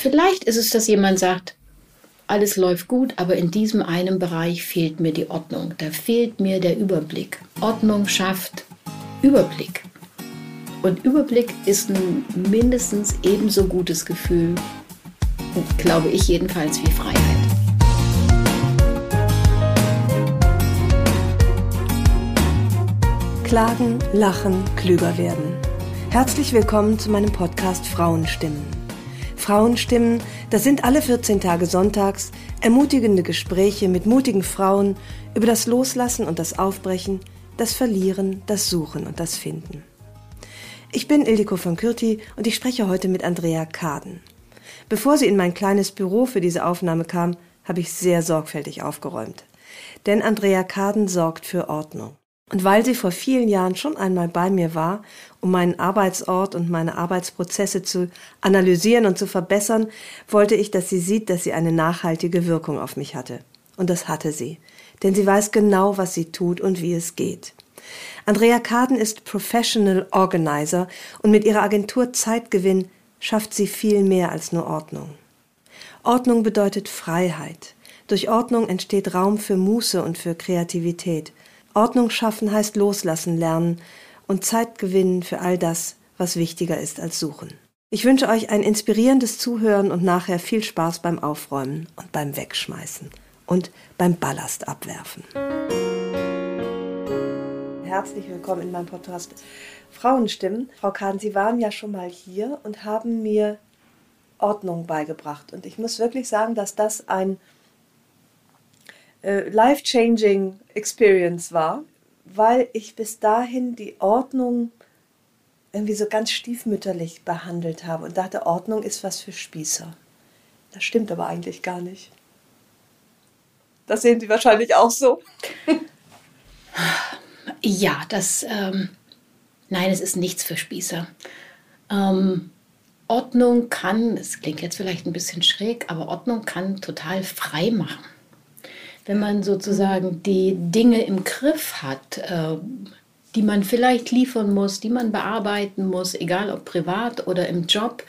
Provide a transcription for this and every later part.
Vielleicht ist es, dass jemand sagt, alles läuft gut, aber in diesem einen Bereich fehlt mir die Ordnung. Da fehlt mir der Überblick. Ordnung schafft Überblick. Und Überblick ist ein mindestens ebenso gutes Gefühl, glaube ich jedenfalls, wie Freiheit. Klagen, lachen, klüger werden. Herzlich willkommen zu meinem Podcast Frauenstimmen. Frauenstimmen, das sind alle 14 Tage sonntags ermutigende Gespräche mit mutigen Frauen über das Loslassen und das Aufbrechen, das Verlieren, das Suchen und das Finden. Ich bin Ildiko von Kürti und ich spreche heute mit Andrea Kaden. Bevor sie in mein kleines Büro für diese Aufnahme kam, habe ich sehr sorgfältig aufgeräumt. Denn Andrea Kaden sorgt für Ordnung. Und weil sie vor vielen Jahren schon einmal bei mir war, um meinen Arbeitsort und meine Arbeitsprozesse zu analysieren und zu verbessern, wollte ich, dass sie sieht, dass sie eine nachhaltige Wirkung auf mich hatte. Und das hatte sie. Denn sie weiß genau, was sie tut und wie es geht. Andrea Kaden ist Professional Organizer und mit ihrer Agentur Zeitgewinn schafft sie viel mehr als nur Ordnung. Ordnung bedeutet Freiheit. Durch Ordnung entsteht Raum für Muße und für Kreativität. Ordnung schaffen heißt loslassen lernen und Zeit gewinnen für all das, was wichtiger ist als suchen. Ich wünsche euch ein inspirierendes Zuhören und nachher viel Spaß beim Aufräumen und beim Wegschmeißen und beim Ballast abwerfen. Herzlich willkommen in meinem Podcast Frauenstimmen. Frau Kahn, Sie waren ja schon mal hier und haben mir Ordnung beigebracht. Und ich muss wirklich sagen, dass das ein äh, life-changing Experience war, weil ich bis dahin die Ordnung irgendwie so ganz stiefmütterlich behandelt habe und dachte, Ordnung ist was für Spießer. Das stimmt aber eigentlich gar nicht. Das sehen Sie wahrscheinlich auch so. ja, das, ähm, nein, es ist nichts für Spießer. Ähm, Ordnung kann, es klingt jetzt vielleicht ein bisschen schräg, aber Ordnung kann total frei machen wenn man sozusagen die Dinge im Griff hat, äh, die man vielleicht liefern muss, die man bearbeiten muss, egal ob privat oder im Job,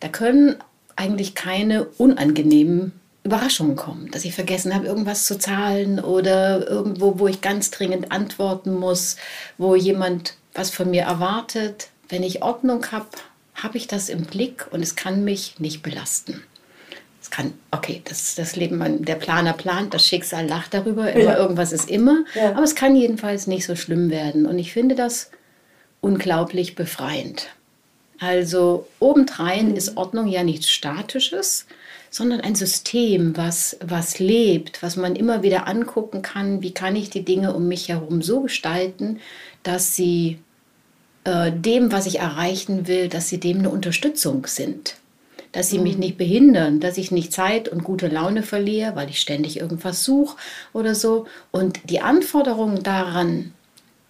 da können eigentlich keine unangenehmen Überraschungen kommen, dass ich vergessen habe, irgendwas zu zahlen oder irgendwo, wo ich ganz dringend antworten muss, wo jemand was von mir erwartet. Wenn ich Ordnung habe, habe ich das im Blick und es kann mich nicht belasten es kann, okay, das, das Leben, man, der Planer plant, das Schicksal lacht darüber, immer, ja. irgendwas ist immer, ja. aber es kann jedenfalls nicht so schlimm werden. Und ich finde das unglaublich befreiend. Also obendrein mhm. ist Ordnung ja nichts Statisches, sondern ein System, was, was lebt, was man immer wieder angucken kann, wie kann ich die Dinge um mich herum so gestalten, dass sie äh, dem, was ich erreichen will, dass sie dem eine Unterstützung sind dass sie mich mhm. nicht behindern, dass ich nicht Zeit und gute Laune verliere, weil ich ständig irgendwas suche oder so. Und die Anforderungen daran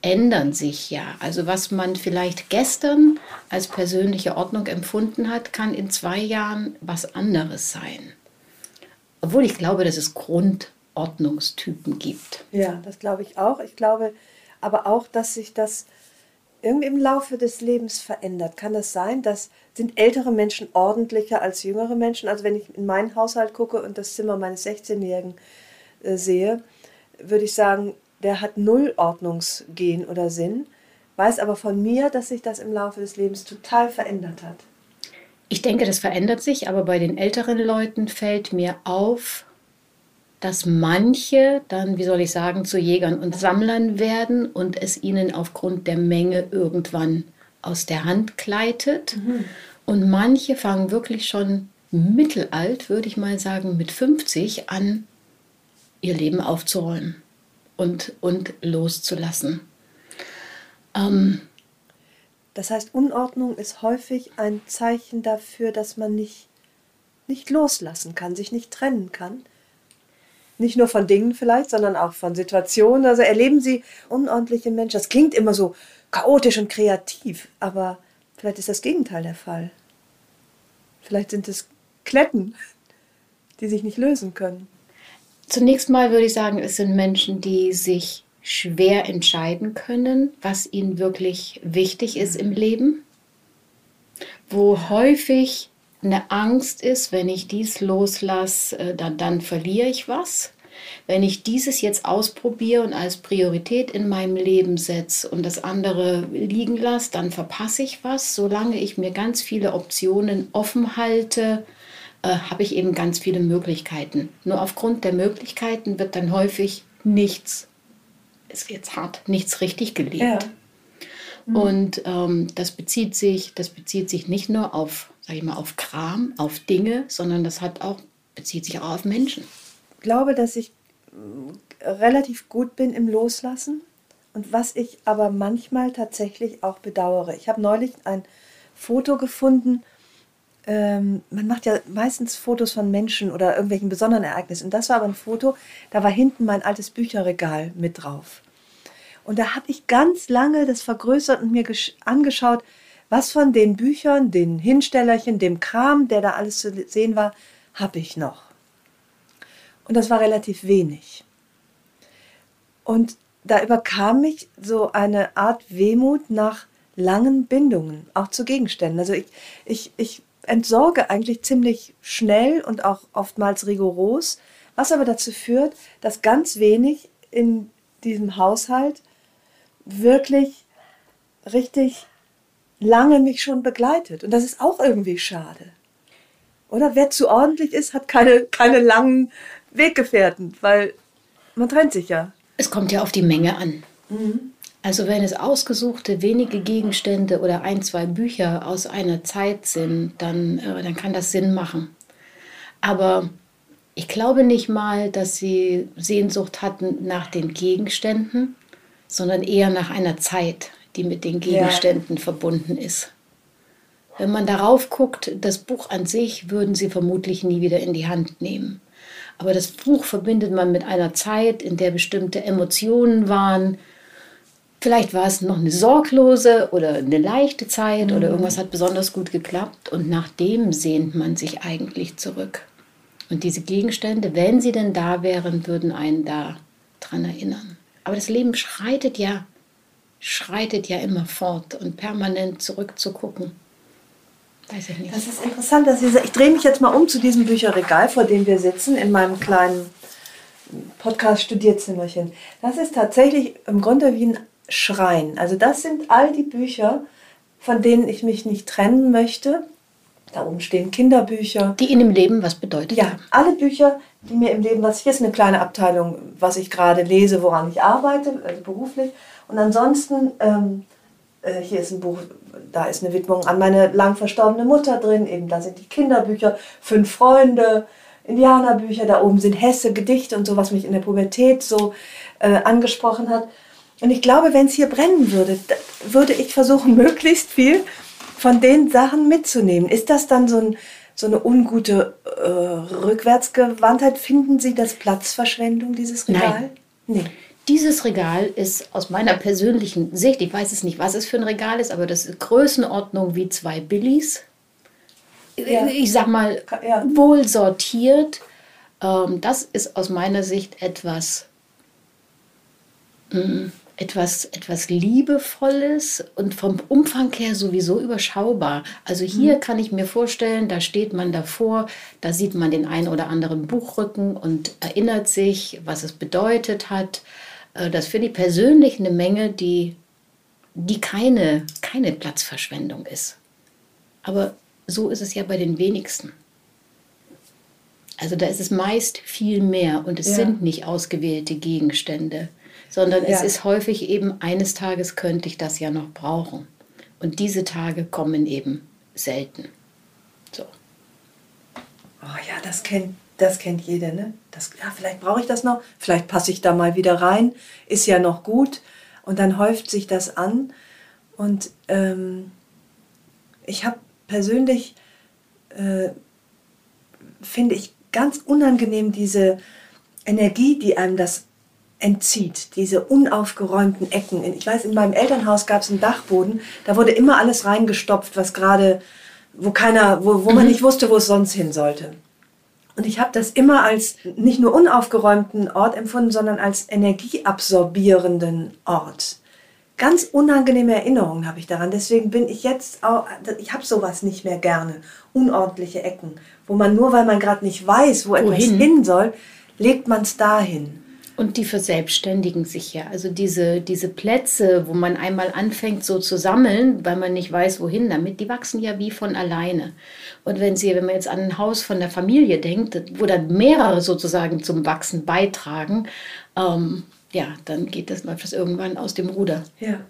ändern sich ja. Also was man vielleicht gestern als persönliche Ordnung empfunden hat, kann in zwei Jahren was anderes sein. Obwohl ich glaube, dass es Grundordnungstypen gibt. Ja, das glaube ich auch. Ich glaube aber auch, dass sich das irgendwie im Laufe des Lebens verändert. Kann das sein, dass sind ältere Menschen ordentlicher als jüngere Menschen? Also wenn ich in meinen Haushalt gucke und das Zimmer meines 16-Jährigen äh, sehe, würde ich sagen, der hat null Ordnungsgehen oder Sinn, weiß aber von mir, dass sich das im Laufe des Lebens total verändert hat. Ich denke, das verändert sich, aber bei den älteren Leuten fällt mir auf, dass manche dann, wie soll ich sagen, zu Jägern und Sammlern werden und es ihnen aufgrund der Menge irgendwann aus der Hand gleitet. Mhm. Und manche fangen wirklich schon mittelalt, würde ich mal sagen, mit 50 an, ihr Leben aufzuräumen und, und loszulassen. Ähm, Das heißt, Unordnung ist häufig ein Zeichen dafür, dass man nicht, nicht loslassen kann, sich nicht trennen kann. Nicht nur von Dingen vielleicht, sondern auch von Situationen. Also erleben Sie unordentliche Menschen. Das klingt immer so chaotisch und kreativ, aber vielleicht ist das Gegenteil der Fall. Vielleicht sind es Kletten, die sich nicht lösen können. Zunächst mal würde ich sagen, es sind Menschen, die sich schwer entscheiden können, was ihnen wirklich wichtig ist im Leben, wo häufig eine Angst ist, wenn ich dies loslasse, äh, dann, dann verliere ich was. Wenn ich dieses jetzt ausprobiere und als Priorität in meinem Leben setze und das andere liegen lasse, dann verpasse ich was. Solange ich mir ganz viele Optionen offen halte, äh, habe ich eben ganz viele Möglichkeiten. Nur aufgrund der Möglichkeiten wird dann häufig nichts ist jetzt hart, nichts richtig gelebt. Ja. Mhm. Und ähm, das bezieht sich, das bezieht sich nicht nur auf, sag ich mal, auf Kram, auf Dinge, sondern das hat auch, bezieht sich auch auf Menschen. Ich glaube, dass ich äh, relativ gut bin im Loslassen und was ich aber manchmal tatsächlich auch bedauere. Ich habe neulich ein Foto gefunden. Ähm, man macht ja meistens Fotos von Menschen oder irgendwelchen besonderen Ereignissen. Und das war aber ein Foto, da war hinten mein altes Bücherregal mit drauf. Und da habe ich ganz lange das vergrößert und mir angeschaut, was von den Büchern, den Hinstellerchen, dem Kram, der da alles zu sehen war, habe ich noch. Und das war relativ wenig. Und da überkam mich so eine Art Wehmut nach langen Bindungen, auch zu Gegenständen. Also ich, ich, ich entsorge eigentlich ziemlich schnell und auch oftmals rigoros, was aber dazu führt, dass ganz wenig in diesem Haushalt wirklich richtig lange mich schon begleitet. Und das ist auch irgendwie schade. Oder wer zu ordentlich ist, hat keine, keine langen Weggefährten, weil man trennt sich ja. Es kommt ja auf die Menge an. Mhm. Also wenn es ausgesuchte wenige Gegenstände oder ein, zwei Bücher aus einer Zeit sind, dann, äh, dann kann das Sinn machen. Aber ich glaube nicht mal, dass sie Sehnsucht hatten nach den Gegenständen, sondern eher nach einer Zeit, die mit den Gegenständen ja. verbunden ist. Wenn man darauf guckt, das Buch an sich würden sie vermutlich nie wieder in die Hand nehmen. Aber das Buch verbindet man mit einer Zeit, in der bestimmte Emotionen waren. Vielleicht war es noch eine sorglose oder eine leichte Zeit mhm. oder irgendwas hat besonders gut geklappt und nach dem sehnt man sich eigentlich zurück. Und diese Gegenstände, wenn sie denn da wären, würden einen da dran erinnern. Aber das Leben schreitet ja, schreitet ja immer fort und permanent zurückzugucken. Weiß ich nicht. Das ist interessant, dass Sie, ich drehe mich jetzt mal um zu diesem Bücherregal, vor dem wir sitzen, in meinem kleinen Podcast-Studierzimmerchen. Das ist tatsächlich im Grunde wie ein Schrein. Also das sind all die Bücher, von denen ich mich nicht trennen möchte. Da oben stehen Kinderbücher. Die in dem Leben was bedeutet Ja, alle Bücher, die mir im Leben, was hier ist eine kleine Abteilung, was ich gerade lese, woran ich arbeite, also beruflich. Und ansonsten, ähm, äh, hier ist ein Buch, da ist eine Widmung an meine lang verstorbene Mutter drin, eben da sind die Kinderbücher, fünf Freunde, Indianerbücher, da oben sind Hesse, Gedichte und so, was mich in der Pubertät so äh, angesprochen hat. Und ich glaube, wenn es hier brennen würde, würde ich versuchen, möglichst viel von den Sachen mitzunehmen. Ist das dann so ein so eine ungute äh, Rückwärtsgewandtheit. Finden Sie das Platzverschwendung, dieses Regal? Nein. Nee. Dieses Regal ist aus meiner persönlichen Sicht, ich weiß es nicht, was es für ein Regal ist, aber das ist Größenordnung wie zwei Billies. Ja. Ich sag mal, ja. wohl sortiert. Ähm, das ist aus meiner Sicht etwas. Mm, etwas, etwas Liebevolles und vom Umfang her sowieso überschaubar. Also hier mhm. kann ich mir vorstellen, da steht man davor, da sieht man den einen oder anderen Buchrücken und erinnert sich, was es bedeutet hat. Äh, das finde ich persönlich eine Menge, die, die keine, keine Platzverschwendung ist. Aber so ist es ja bei den wenigsten. Also da ist es meist viel mehr und es ja. sind nicht ausgewählte Gegenstände sondern ja. es ist häufig eben, eines Tages könnte ich das ja noch brauchen. Und diese Tage kommen eben selten. So. Oh ja, das kennt, das kennt jeder, ne? Das, ja, vielleicht brauche ich das noch, vielleicht passe ich da mal wieder rein, ist ja noch gut. Und dann häuft sich das an. Und ähm, ich habe persönlich, äh, finde ich, ganz unangenehm diese Energie, die einem das entzieht, diese unaufgeräumten Ecken. Ich weiß, in meinem Elternhaus gab es einen Dachboden, da wurde immer alles reingestopft, was gerade, wo keiner, wo, wo man mhm. nicht wusste, wo es sonst hin sollte. Und ich habe das immer als nicht nur unaufgeräumten Ort empfunden, sondern als energieabsorbierenden Ort. Ganz unangenehme Erinnerungen habe ich daran. Deswegen bin ich jetzt auch, ich habe sowas nicht mehr gerne. Unordentliche Ecken, wo man nur, weil man gerade nicht weiß, wo Wohin? etwas hin soll, legt man es dahin. Und die verselbstständigen sich ja. Also diese, diese Plätze, wo man einmal anfängt so zu sammeln, weil man nicht weiß, wohin damit, die wachsen ja wie von alleine. Und wenn Sie, wenn man jetzt an ein Haus von der Familie denkt, wo dann mehrere sozusagen zum Wachsen beitragen, ähm, ja, dann geht das, läuft irgendwann aus dem Ruder. Ja.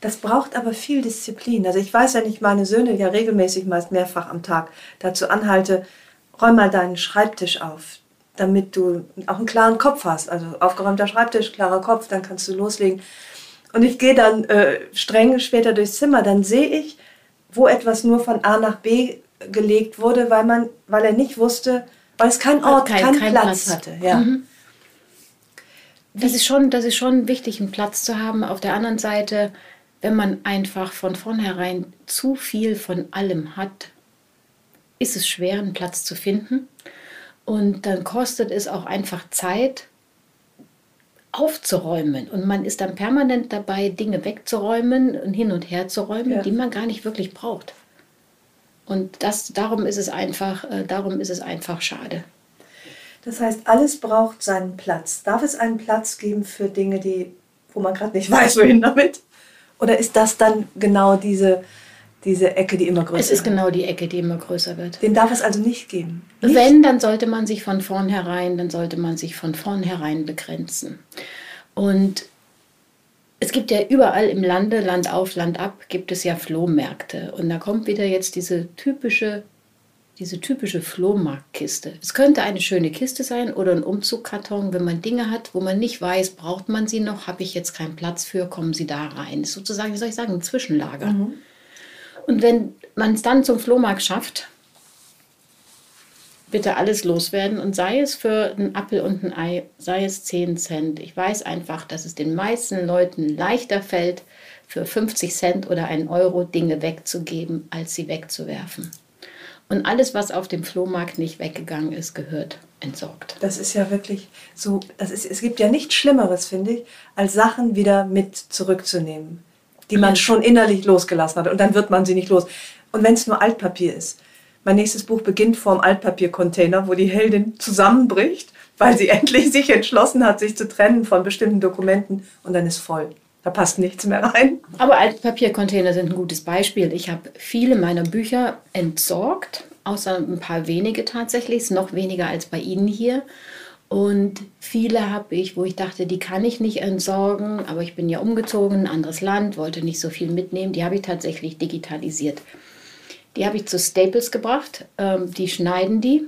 Das braucht aber viel Disziplin. Also ich weiß, wenn ich meine Söhne ja regelmäßig, meist mehrfach am Tag, dazu anhalte, räum mal deinen Schreibtisch auf damit du auch einen klaren Kopf hast. Also aufgeräumter Schreibtisch, klarer Kopf, dann kannst du loslegen. Und ich gehe dann äh, streng später durchs Zimmer, dann sehe ich, wo etwas nur von A nach B gelegt wurde, weil, man, weil er nicht wusste, weil es keinen Ort, kein, keinen kein Platz, Platz, hatte. Ja. Mhm. Das ist, schon, das ist schon wichtig, einen Platz zu haben. Auf der anderen Seite, wenn man einfach von vornherein zu viel von allem hat, ist es schwer, einen Platz zu finden. Und dann kostet es auch einfach Zeit, aufzuräumen. Und man ist dann permanent dabei, Dinge wegzuräumen und hin und her zu räumen, ja. die man gar nicht wirklich braucht. Und das, darum, ist es einfach, äh, darum ist es einfach schade. Das heißt, alles braucht seinen Platz. Darf es einen Platz geben für Dinge, die, wo man gerade nicht weiß, wohin damit? Oder ist das dann genau diese diese Ecke, die immer größer wird. Es ist genau die Ecke, die immer größer wird. Den darf es also nicht geben. Nicht? Wenn, dann sollte man sich von vornherein, dann sollte man sich von vornherein begrenzen. Und es gibt ja überall im Lande, Land auf, Land ab, gibt es ja Flohmärkte. Und da kommt wieder jetzt diese typische, diese typische Flohmarktkiste. Es könnte eine schöne Kiste sein oder ein Umzugkarton, wenn man Dinge hat, wo man nicht weiß, braucht man sie noch, habe ich jetzt keinen Platz für, kommen sie da rein. Das ist sozusagen, wie soll ich sagen, ein Zwischenlager. Mhm. Und wenn man es dann zum Flohmarkt schafft, bitte alles loswerden und sei es für einen Apfel und ein Ei, sei es 10 Cent. Ich weiß einfach, dass es den meisten Leuten leichter fällt, für 50 Cent oder einen Euro Dinge wegzugeben, als sie wegzuwerfen. Und alles, was auf dem Flohmarkt nicht weggegangen ist, gehört entsorgt. Das ist ja wirklich so, das ist, es gibt ja nichts Schlimmeres, finde ich, als Sachen wieder mit zurückzunehmen die man schon innerlich losgelassen hat. Und dann wird man sie nicht los. Und wenn es nur Altpapier ist. Mein nächstes Buch beginnt vorm Altpapiercontainer, wo die Heldin zusammenbricht, weil sie endlich sich entschlossen hat, sich zu trennen von bestimmten Dokumenten und dann ist voll. Da passt nichts mehr rein. Aber Altpapiercontainer sind ein gutes Beispiel. Ich habe viele meiner Bücher entsorgt, außer ein paar wenige tatsächlich, noch weniger als bei Ihnen hier. Und viele habe ich, wo ich dachte, die kann ich nicht entsorgen, aber ich bin ja umgezogen, ein anderes Land, wollte nicht so viel mitnehmen. Die habe ich tatsächlich digitalisiert. Die habe ich zu Staples gebracht, ähm, die schneiden die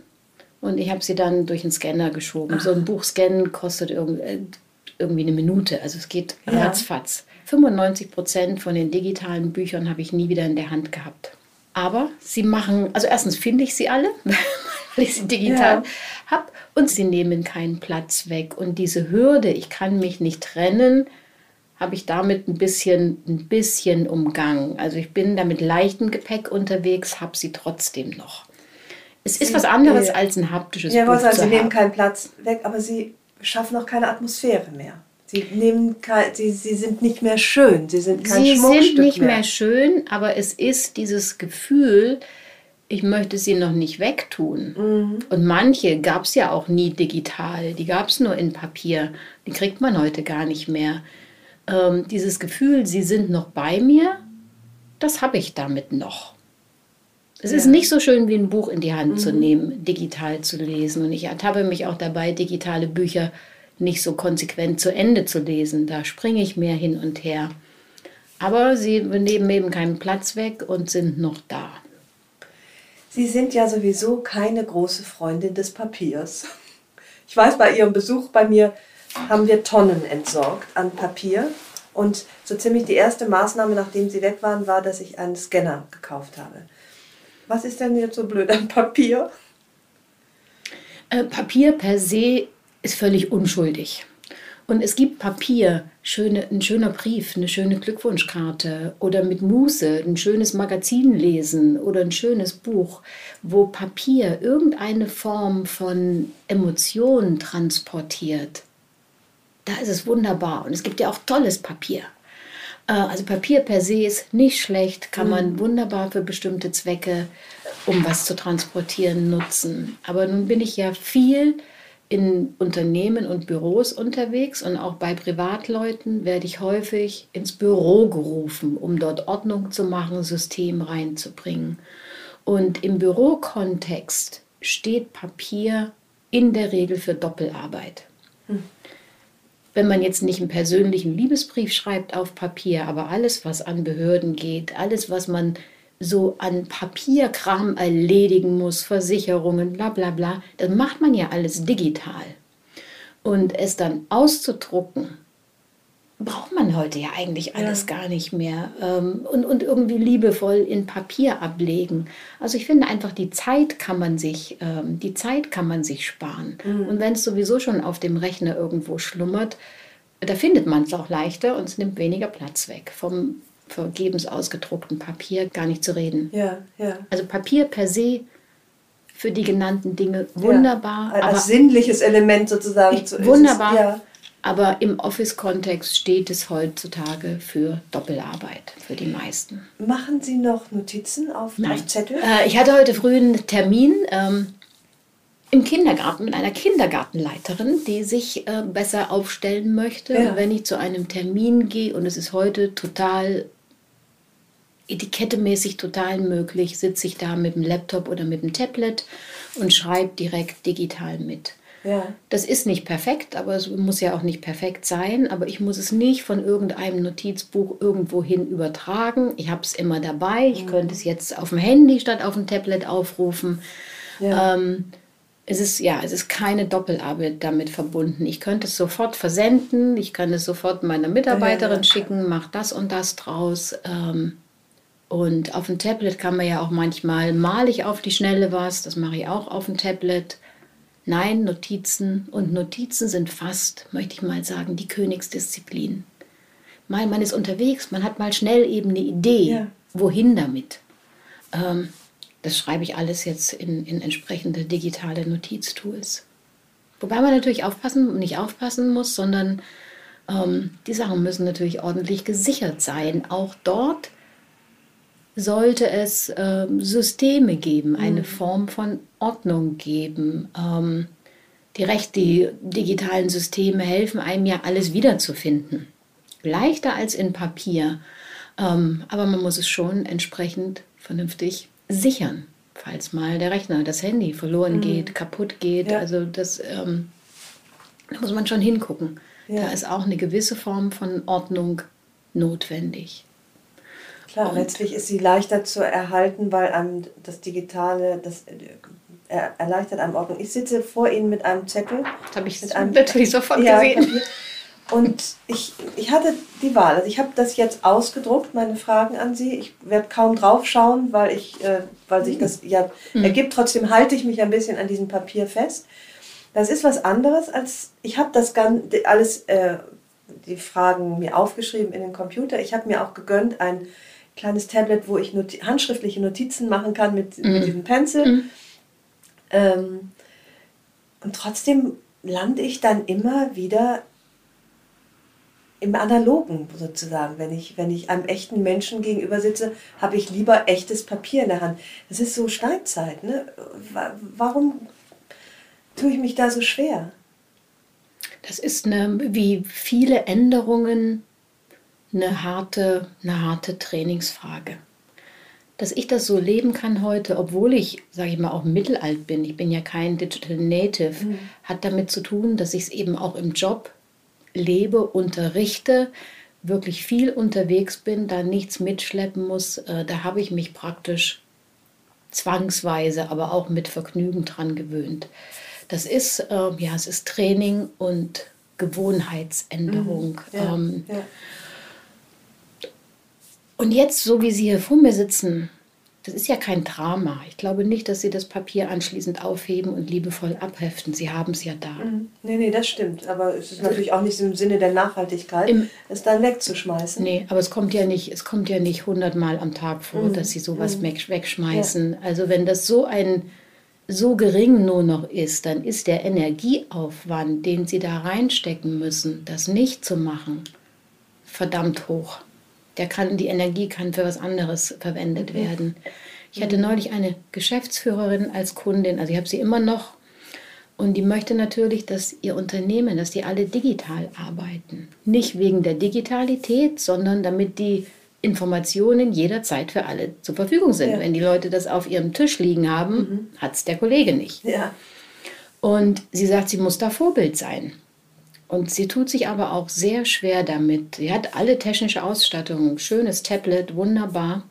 und ich habe sie dann durch einen Scanner geschoben. Ach. So ein Buch scannen kostet äh, irgendwie eine Minute, also es geht ja. ratzfatz. 95 Prozent von den digitalen Büchern habe ich nie wieder in der Hand gehabt. Aber sie machen, also erstens finde ich sie alle, weil ich sie digital ja. habe und sie nehmen keinen Platz weg. Und diese Hürde, ich kann mich nicht trennen, habe ich damit ein bisschen, ein bisschen umgangen. Also ich bin da mit leichtem Gepäck unterwegs, habe sie trotzdem noch. Es sie, ist was anderes äh, als ein haptisches ja, Buch sagen, Sie nehmen keinen Platz weg, aber Sie schaffen auch keine Atmosphäre mehr. Sie, nehmen, sie, sie sind nicht mehr schön, sie sind kein Sie sind nicht mehr. mehr schön, aber es ist dieses Gefühl, ich möchte sie noch nicht wegtun. Mhm. Und manche gab es ja auch nie digital, die gab es nur in Papier. Die kriegt man heute gar nicht mehr. Ähm, dieses Gefühl, sie sind noch bei mir, das habe ich damit noch. Es ja. ist nicht so schön wie ein Buch in die Hand mhm. zu nehmen, digital zu lesen. Und ich ertappe mich auch dabei, digitale Bücher nicht so konsequent zu Ende zu lesen. Da springe ich mehr hin und her. Aber sie nehmen eben keinen Platz weg und sind noch da. Sie sind ja sowieso keine große Freundin des Papiers. Ich weiß, bei Ihrem Besuch bei mir haben wir Tonnen entsorgt an Papier. Und so ziemlich die erste Maßnahme, nachdem sie weg waren, war, dass ich einen Scanner gekauft habe. Was ist denn jetzt so blöd an Papier? Äh, Papier per se ist völlig unschuldig. Und es gibt Papier, schöne, ein schöner Brief, eine schöne Glückwunschkarte oder mit Muße ein schönes Magazin lesen oder ein schönes Buch, wo Papier irgendeine Form von Emotionen transportiert. Da ist es wunderbar. Und es gibt ja auch tolles Papier. Äh, also Papier per se ist nicht schlecht, kann man mhm. wunderbar für bestimmte Zwecke, um was zu transportieren, nutzen. Aber nun bin ich ja viel in Unternehmen und Büros unterwegs und auch bei Privatleuten werde ich häufig ins Büro gerufen, um dort Ordnung zu machen, System reinzubringen. Und im Bürokontext steht Papier in der Regel für Doppelarbeit. Hm. Wenn man jetzt nicht einen persönlichen Liebesbrief schreibt auf Papier, aber alles, was an Behörden geht, alles, was man so an Papierkram erledigen muss, Versicherungen, bla bla bla, das macht man ja alles digital. Und es dann auszudrucken, braucht man heute ja eigentlich alles ja. gar nicht mehr. Ähm, und, und irgendwie liebevoll in Papier ablegen. Also ich finde einfach, die Zeit kann man sich, ähm, die Zeit kann man sich sparen. Mhm. Und wenn es sowieso schon auf dem Rechner irgendwo schlummert, da findet man es auch leichter und es nimmt weniger Platz weg. Vom vergebens ausgedruckten Papier gar nicht zu reden. Ja, ja. Also Papier per se für die genannten Dinge wunderbar. Ja, als sinnliches Element sozusagen. Ich, wunderbar. ja. Aber im Office-Kontext steht es heutzutage für Doppelarbeit für die meisten. Machen Sie noch Notizen auf, auf Zettel? Äh, ich hatte heute früh einen Termin. Ähm, im Kindergarten mit einer Kindergartenleiterin, die sich äh, besser aufstellen möchte. Ja. Wenn ich zu einem Termin gehe und es ist heute total etikettemäßig total möglich, sitze ich da mit dem Laptop oder mit dem Tablet und schreibe direkt digital mit. Ja. Das ist nicht perfekt, aber es muss ja auch nicht perfekt sein. Aber ich muss es nicht von irgendeinem Notizbuch irgendwohin übertragen. Ich habe es immer dabei. Ich mhm. könnte es jetzt auf dem Handy statt auf dem Tablet aufrufen. Ja. Ähm, es ist ja, es ist keine Doppelarbeit damit verbunden. Ich könnte es sofort versenden, ich kann es sofort meiner Mitarbeiterin ja, schicken, mach das und das draus. Ähm, und auf dem Tablet kann man ja auch manchmal male ich auf die Schnelle was, das mache ich auch auf dem Tablet. Nein, Notizen und Notizen sind fast, möchte ich mal sagen, die Königsdisziplin. Mal man ist unterwegs, man hat mal schnell eben eine Idee, ja. wohin damit. Ähm, das schreibe ich alles jetzt in, in entsprechende digitale Notiztools. Wobei man natürlich aufpassen und nicht aufpassen muss, sondern ähm, die Sachen müssen natürlich ordentlich gesichert sein. Auch dort sollte es ähm, Systeme geben, eine mhm. Form von Ordnung geben. Ähm, die, Recht, die digitalen Systeme helfen einem ja, alles wiederzufinden. Leichter als in Papier. Ähm, aber man muss es schon entsprechend vernünftig sichern, falls mal der Rechner, das Handy verloren mhm. geht, kaputt geht. Ja. Also das ähm, da muss man schon hingucken. Ja. Da ist auch eine gewisse Form von Ordnung notwendig. Klar, Und letztlich ist sie leichter zu erhalten, weil einem das Digitale, das äh, erleichtert einem Ordnung. Ich sitze vor Ihnen mit einem Zettel. Das habe ich mit einem, natürlich sofort ja, gesehen. Und ich, ich hatte die Wahl. Also ich habe das jetzt ausgedruckt, meine Fragen an Sie. Ich werde kaum drauf schauen, weil, ich, äh, weil sich das ja mhm. ergibt. Trotzdem halte ich mich ein bisschen an diesem Papier fest. Das ist was anderes als, ich habe das ganz, alles, äh, die Fragen mir aufgeschrieben in den Computer. Ich habe mir auch gegönnt ein kleines Tablet, wo ich Not handschriftliche Notizen machen kann mit, mhm. mit diesem Pencil. Mhm. Ähm, und trotzdem lande ich dann immer wieder im Analogen sozusagen. Wenn ich, wenn ich einem echten Menschen gegenüber sitze, habe ich lieber echtes Papier in der Hand. Das ist so Steinzeit. Ne? Warum tue ich mich da so schwer? Das ist eine, wie viele Änderungen eine harte, eine harte Trainingsfrage. Dass ich das so leben kann heute, obwohl ich, sage ich mal, auch mittelalt bin, ich bin ja kein Digital Native, mhm. hat damit zu tun, dass ich es eben auch im Job lebe, unterrichte, wirklich viel unterwegs bin, da nichts mitschleppen muss, äh, da habe ich mich praktisch zwangsweise, aber auch mit Vergnügen dran gewöhnt. Das ist, äh, ja, es ist Training und Gewohnheitsänderung. Mhm, ja, ähm, ja. Und jetzt, so wie Sie hier vor mir sitzen, das ist ja kein Drama. Ich glaube nicht, dass Sie das Papier anschließend aufheben und liebevoll abheften. Sie haben es ja da. Mhm. Nee, nee, das stimmt. Aber es ist natürlich auch nicht im Sinne der Nachhaltigkeit, Im- es dann wegzuschmeißen. Nee, aber es kommt ja nicht, es kommt ja nicht hundertmal am Tag vor, Mhm. dass Sie sowas weg, wegschmeißen. Also wenn das so ein so gering nur noch ist, dann ist der Energieaufwand, den Sie da reinstecken müssen, das nicht zu machen, verdammt hoch. Der kann, die Energie kann für was anderes verwendet werden. Ich hatte neulich eine Geschäftsführerin als Kundin, also ich habe sie immer noch, und die möchte natürlich, dass ihr Unternehmen, dass die alle digital arbeiten. Nicht wegen der Digitalität, sondern damit die Informationen jederzeit für alle zur Verfügung sind. Ja. Wenn die Leute das auf ihrem Tisch liegen haben, hat es der Kollege nicht. Ja. Und sie sagt, sie muss da Vorbild sein. Und sie tut sich aber auch sehr schwer damit. Sie hat alle technische Ausstattung, schönes Tablet, wunderbar.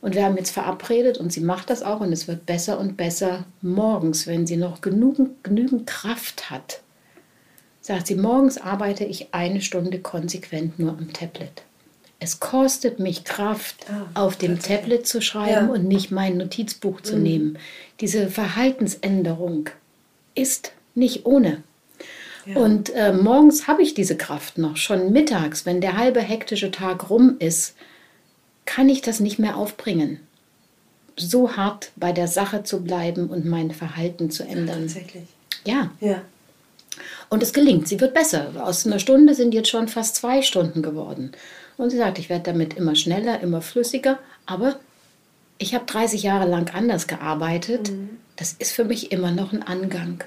Und wir haben jetzt verabredet und sie macht das auch und es wird besser und besser morgens, wenn sie noch genügend, genügend Kraft hat. Sagt sie, morgens arbeite ich eine Stunde konsequent nur am Tablet. Es kostet mich Kraft, Ah, auf dem Tablet zu schreiben Ja. und nicht mein Notizbuch zu nehmen. Diese Verhaltensänderung ist nicht ohne. Und äh, morgens habe ich diese Kraft noch. Schon mittags, wenn der halbe hektische Tag rum ist, kann ich das nicht mehr aufbringen. So hart bei der Sache zu bleiben und mein Verhalten zu ändern. Tatsächlich. Ja, Ja. und es gelingt. Sie wird besser. Aus einer Stunde sind jetzt schon fast zwei Stunden geworden. Und sie sagt, ich werde damit immer schneller, immer flüssiger. Aber ich habe 30 Jahre lang anders gearbeitet. Das ist für mich immer noch ein Angang.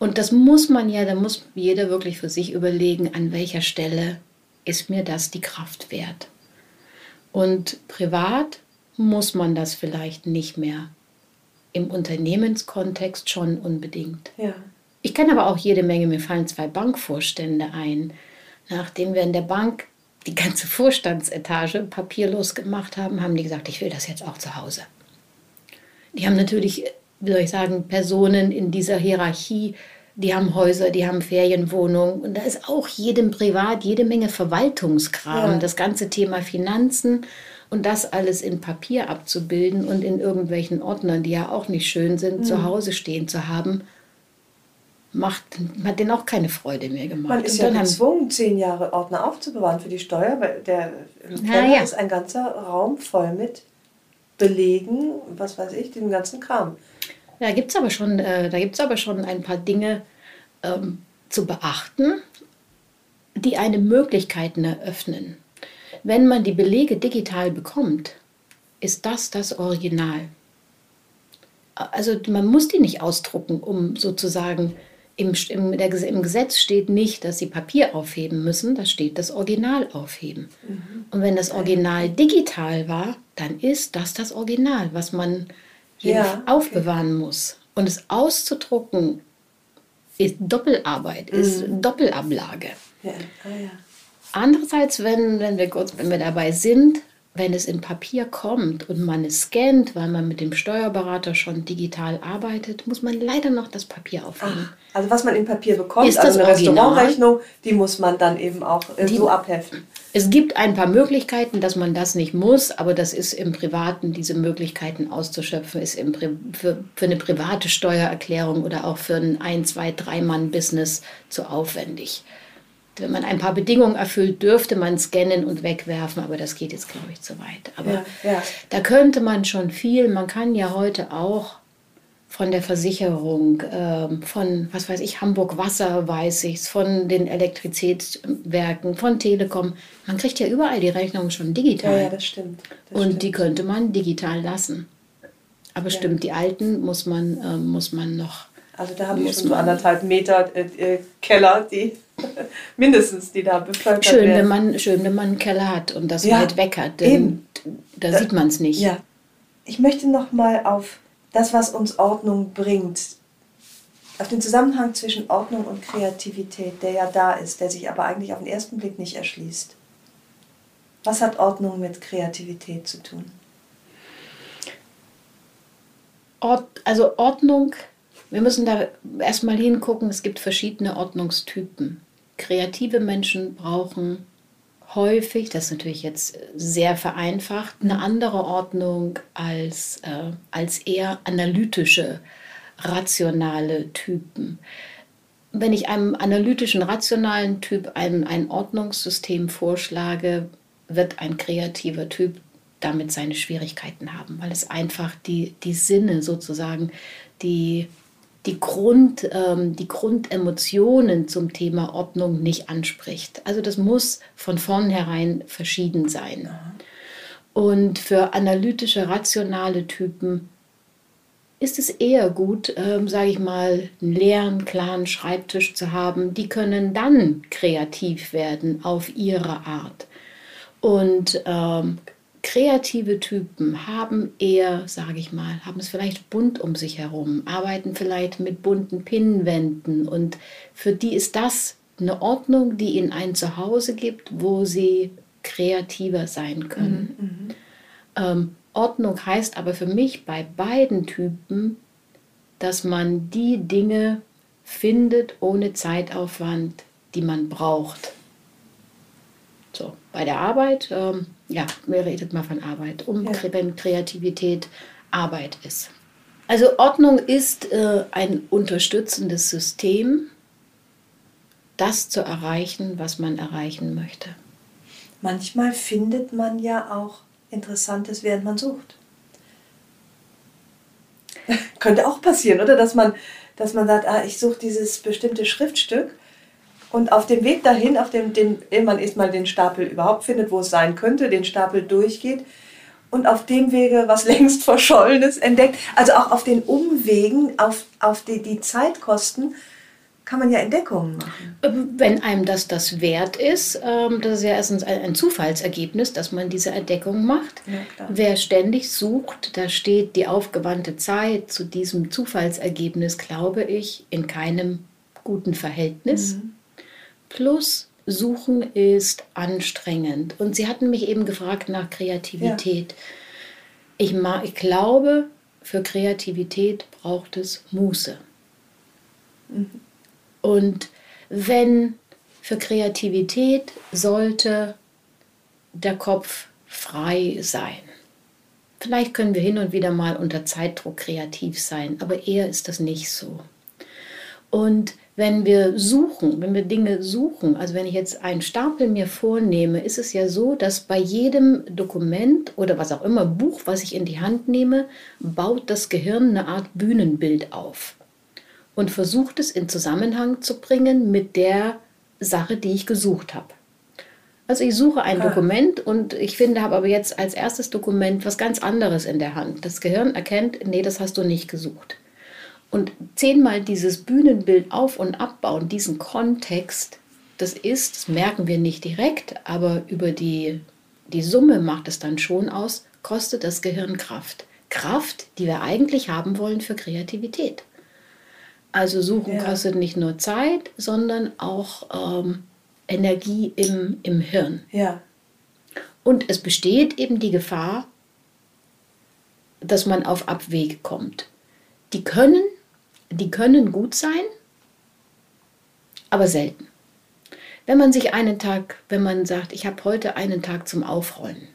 Und das muss man ja, da muss jeder wirklich für sich überlegen, an welcher Stelle ist mir das die Kraft wert. Und privat muss man das vielleicht nicht mehr. Im Unternehmenskontext schon unbedingt. Ja. Ich kenne aber auch jede Menge, mir fallen zwei Bankvorstände ein, nachdem wir in der Bank die ganze Vorstandsetage papierlos gemacht haben, haben die gesagt, ich will das jetzt auch zu Hause. Die haben natürlich, wie soll ich sagen, Personen in dieser Hierarchie, die haben Häuser, die haben Ferienwohnungen und da ist auch jedem privat jede Menge Verwaltungskram, Ja. das ganze Thema Finanzen und das alles in Papier abzubilden und in irgendwelchen Ordnern, die ja auch nicht schön sind, Mhm. zu Hause stehen zu haben, macht, hat denen auch keine Freude mehr gemacht. Man ist ja gezwungen, zehn Jahre Ordner aufzubewahren für die Steuer, weil der ja. ist ein ganzer Raum voll mit Belegen, was weiß ich, dem ganzen Kram. Da gibt es aber, schon, äh, da gibt's aber schon ein paar Dinge ähm, zu beachten, die eine Möglichkeiten eröffnen. Wenn man die Belege digital bekommt, ist das das Original. Also man muss die nicht ausdrucken, um sozusagen im, im, der, im Gesetz steht nicht, dass sie Papier aufheben müssen, da steht das Original aufheben. Und wenn das Original digital war, dann ist das das Original, was man Ja, okay. aufbewahren muss. Und es auszudrucken ist Doppelarbeit, ist Doppelablage. Ja. Ah, ja. Andererseits, wenn, wenn, wir kurz, wenn wir dabei sind, wenn es in Papier kommt und man es scannt, weil man mit dem Steuerberater schon digital arbeitet, muss man leider noch das Papier aufheben. Also was man in Papier bekommt, Ist also eine Original? Restaurantrechnung, die muss man dann eben auch äh, Die- so abheften. Es gibt ein paar Möglichkeiten, dass man das nicht muss, aber das ist im Privaten, diese Möglichkeiten auszuschöpfen, ist im für, für eine private Steuererklärung oder auch für ein ein, zwei, drei Mann-Business zu aufwendig. Wenn man ein paar Bedingungen erfüllt, dürfte man scannen und wegwerfen, aber das geht jetzt, glaube ich, zu weit. Aber Ja, ja. da könnte man schon viel, man kann ja heute auch von der Versicherung, ähm, von, was weiß ich, Hamburg Wasser weiß ich's, von den Elektrizitätswerken, von Telekom. Man kriegt ja überall die Rechnungen schon Ja, digital. ja, das stimmt. Das Und stimmt. die könnte man digital lassen. Aber stimmt, die alten muss man, ähm, muss man noch. Also da habe ich muss schon so anderthalb Meter äh, äh, Keller, die mindestens, die da bevölkert Schön, wenn werden. man, schön, wenn man einen Keller hat und das Ja, weit weg hat, denn eben. da sieht man es nicht. Ja. Ich möchte noch mal auf das, was uns Ordnung bringt, auf den Zusammenhang zwischen Ordnung und Kreativität, der ja da ist, der sich aber eigentlich auf den ersten Blick nicht erschließt. Was hat Ordnung mit Kreativität zu tun? Ort, also Ordnung, wir müssen da erstmal hingucken, es gibt verschiedene Ordnungstypen. Kreative Menschen brauchen häufig, das ist natürlich jetzt sehr vereinfacht, eine andere Ordnung als, äh, als eher analytische, rationale Typen. Wenn ich einem analytischen, rationalen Typ ein, ein Ordnungssystem vorschlage, wird ein kreativer Typ damit seine Schwierigkeiten haben, weil es einfach die, die Sinne sozusagen, die, die, Grund, ähm, die Grundemotionen zum Thema Ordnung nicht anspricht. Also das muss von vornherein verschieden sein. Und für analytische, rationale Typen ist es eher gut, ähm, sage ich mal, einen leeren, klaren Schreibtisch zu haben. Die können dann kreativ werden auf ihre Art. Und ähm, kreative Typen haben eher, sage ich mal, haben es vielleicht bunt um sich herum, arbeiten vielleicht mit bunten Pinnwänden und für die ist das eine Ordnung, die ihnen ein Zuhause gibt, wo sie kreativer sein können. Mhm, mhm. ähm, Ordnung heißt aber für mich bei beiden Typen, dass man die Dinge findet ohne Zeitaufwand, die man braucht. So, bei der Arbeit, ähm, ja, mir redet mal von Arbeit, um, ja. wenn Kreativität Arbeit ist. Also Ordnung ist äh, ein unterstützendes System, das zu erreichen, was man erreichen möchte. Manchmal findet man ja auch Interessantes, während man sucht. Könnte auch passieren, oder? Dass man, dass man sagt, ah, ich suche dieses bestimmte Schriftstück und auf dem Weg dahin, auf dem den, man erstmal den Stapel überhaupt findet, wo es sein könnte, den Stapel durchgeht und auf dem Wege was längst Verschollenes entdeckt. Also auch auf den Umwegen, auf, auf die, die Zeitkosten kann man ja Entdeckungen machen. Ähm, wenn einem das das wert ist, ähm, das ist ja erstens ein Zufallsergebnis, dass man diese Entdeckung macht. Ja, Wer ständig sucht, da steht die aufgewandte Zeit zu diesem Zufallsergebnis, glaube ich, in keinem guten Verhältnis. Mhm. Plus Suchen ist anstrengend. Und Sie hatten mich eben gefragt nach Kreativität. Ja. Ich, ich glaube, für Kreativität braucht es Muße. Mhm. Und wenn für Kreativität sollte der Kopf frei sein. Vielleicht können wir hin und wieder mal unter Zeitdruck kreativ sein, aber eher ist das nicht so. Und wenn wir suchen, wenn wir Dinge suchen, also wenn ich jetzt einen Stapel mir vornehme, ist es ja so, dass bei jedem Dokument oder was auch immer Buch, was ich in die Hand nehme, baut das Gehirn eine Art Bühnenbild auf und versucht es in Zusammenhang zu bringen mit der Sache, die ich gesucht habe. Also ich suche ein ah. Dokument und ich finde, habe aber jetzt als erstes Dokument was ganz anderes in der Hand. Das Gehirn erkennt, nee, das hast du nicht gesucht. Und zehnmal dieses Bühnenbild auf und abbauen, diesen Kontext, das ist, das merken wir nicht direkt, aber über die, die Summe macht es dann schon aus, kostet das Gehirn Kraft. Kraft, die wir eigentlich haben wollen für Kreativität. Also Suchen ja. kostet nicht nur Zeit, sondern auch ähm, Energie im, im Hirn. Ja. Und es besteht eben die Gefahr, dass man auf Abwege kommt. Die können die können gut sein, aber selten. Wenn man sich einen Tag, wenn man sagt, ich habe heute einen Tag zum Aufräumen,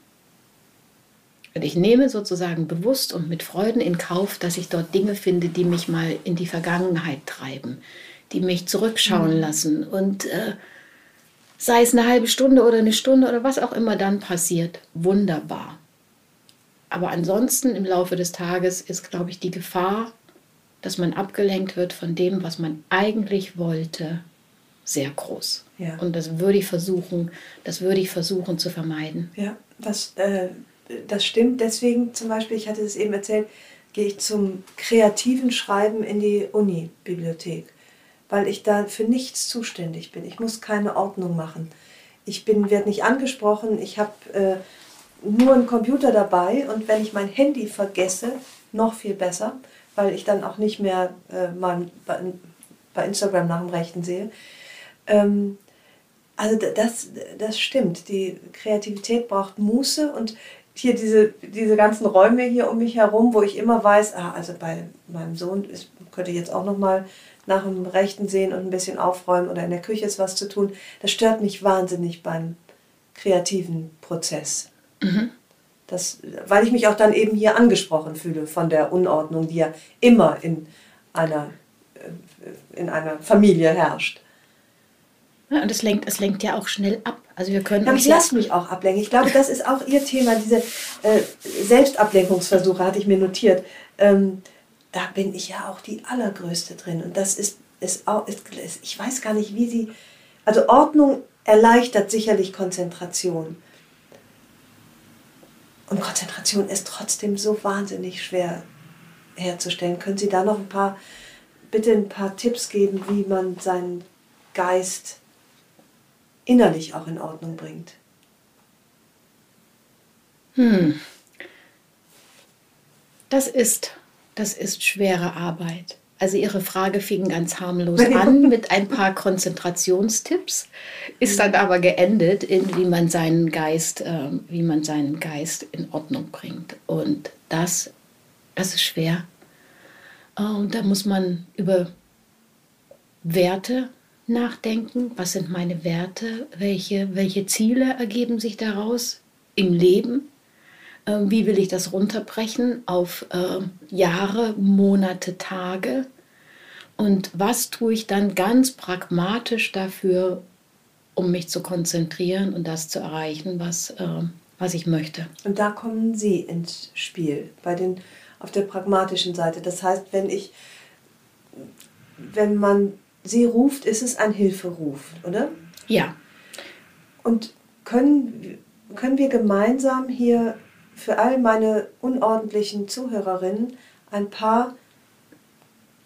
und ich nehme sozusagen bewusst und mit Freuden in Kauf, dass ich dort Dinge finde, die mich mal in die Vergangenheit treiben, die mich zurückschauen mhm. lassen und äh, sei es eine halbe Stunde oder eine Stunde oder was auch immer dann passiert, wunderbar. Aber ansonsten im Laufe des Tages ist, glaube ich, die Gefahr, dass man abgelenkt wird von dem, was man eigentlich wollte, sehr groß. Ja. Und das würde ich versuchen, das würde ich versuchen zu vermeiden. Ja, das, äh, das stimmt. Deswegen zum Beispiel, ich hatte es eben erzählt, gehe ich zum kreativen Schreiben in die Uni-Bibliothek, weil ich da für nichts zuständig bin. Ich muss keine Ordnung machen. Ich bin, werde nicht angesprochen, ich habe äh, nur einen Computer dabei und wenn ich mein Handy vergesse, noch viel besser weil ich dann auch nicht mehr äh, mal bei, Instagram nach dem Rechten sehe. Ähm, also das, das stimmt. Die Kreativität braucht Muße und hier diese, diese ganzen Räume hier um mich herum, wo ich immer weiß, ah, also bei meinem Sohn ist, könnte ich jetzt auch noch mal nach dem Rechten sehen und ein bisschen aufräumen oder in der Küche ist was zu tun. Das stört mich wahnsinnig beim, kreativen Prozess. Mhm. Das, weil ich mich auch dann eben hier angesprochen fühle von der Unordnung, die ja immer in einer, äh, in einer Familie herrscht. Ja, und es lenkt, es lenkt ja auch schnell ab. Also wir können ja, ich lasse mich auch ablenken. Ich glaube, das ist auch Ihr Thema, diese äh, Selbstablenkungsversuche, hatte ich mir notiert. Ähm, da bin ich ja auch die allergrößte drin. Und das ist, ist auch, ist, ich weiß gar nicht, wie Sie, also Ordnung erleichtert sicherlich Konzentration. Und Konzentration ist trotzdem so wahnsinnig schwer herzustellen. Können Sie da noch ein paar, bitte ein paar Tipps geben, wie man seinen Geist innerlich auch in Ordnung bringt? Hm. Das ist, das ist schwere Arbeit. Also Ihre Frage fing ganz harmlos an mit ein paar Konzentrationstipps, ist dann aber geendet in wie man seinen Geist, äh, wie man seinen Geist in Ordnung bringt. Und das, das ist schwer. Äh, und da muss man über Werte nachdenken. Was sind meine Werte? Welche, welche Ziele ergeben sich daraus im Leben? Ähm, wie will ich das runterbrechen auf äh, Jahre, Monate, Tage? Und was tue ich dann ganz pragmatisch dafür, um mich zu konzentrieren und das zu erreichen, was, äh, was ich möchte? Und da kommen Sie ins Spiel, bei den, auf der pragmatischen Seite. Das heißt, wenn ich, wenn man Sie ruft, ist es ein Hilferuf, oder? Ja. Und können, können wir gemeinsam hier für all meine unordentlichen Zuhörerinnen ein paar,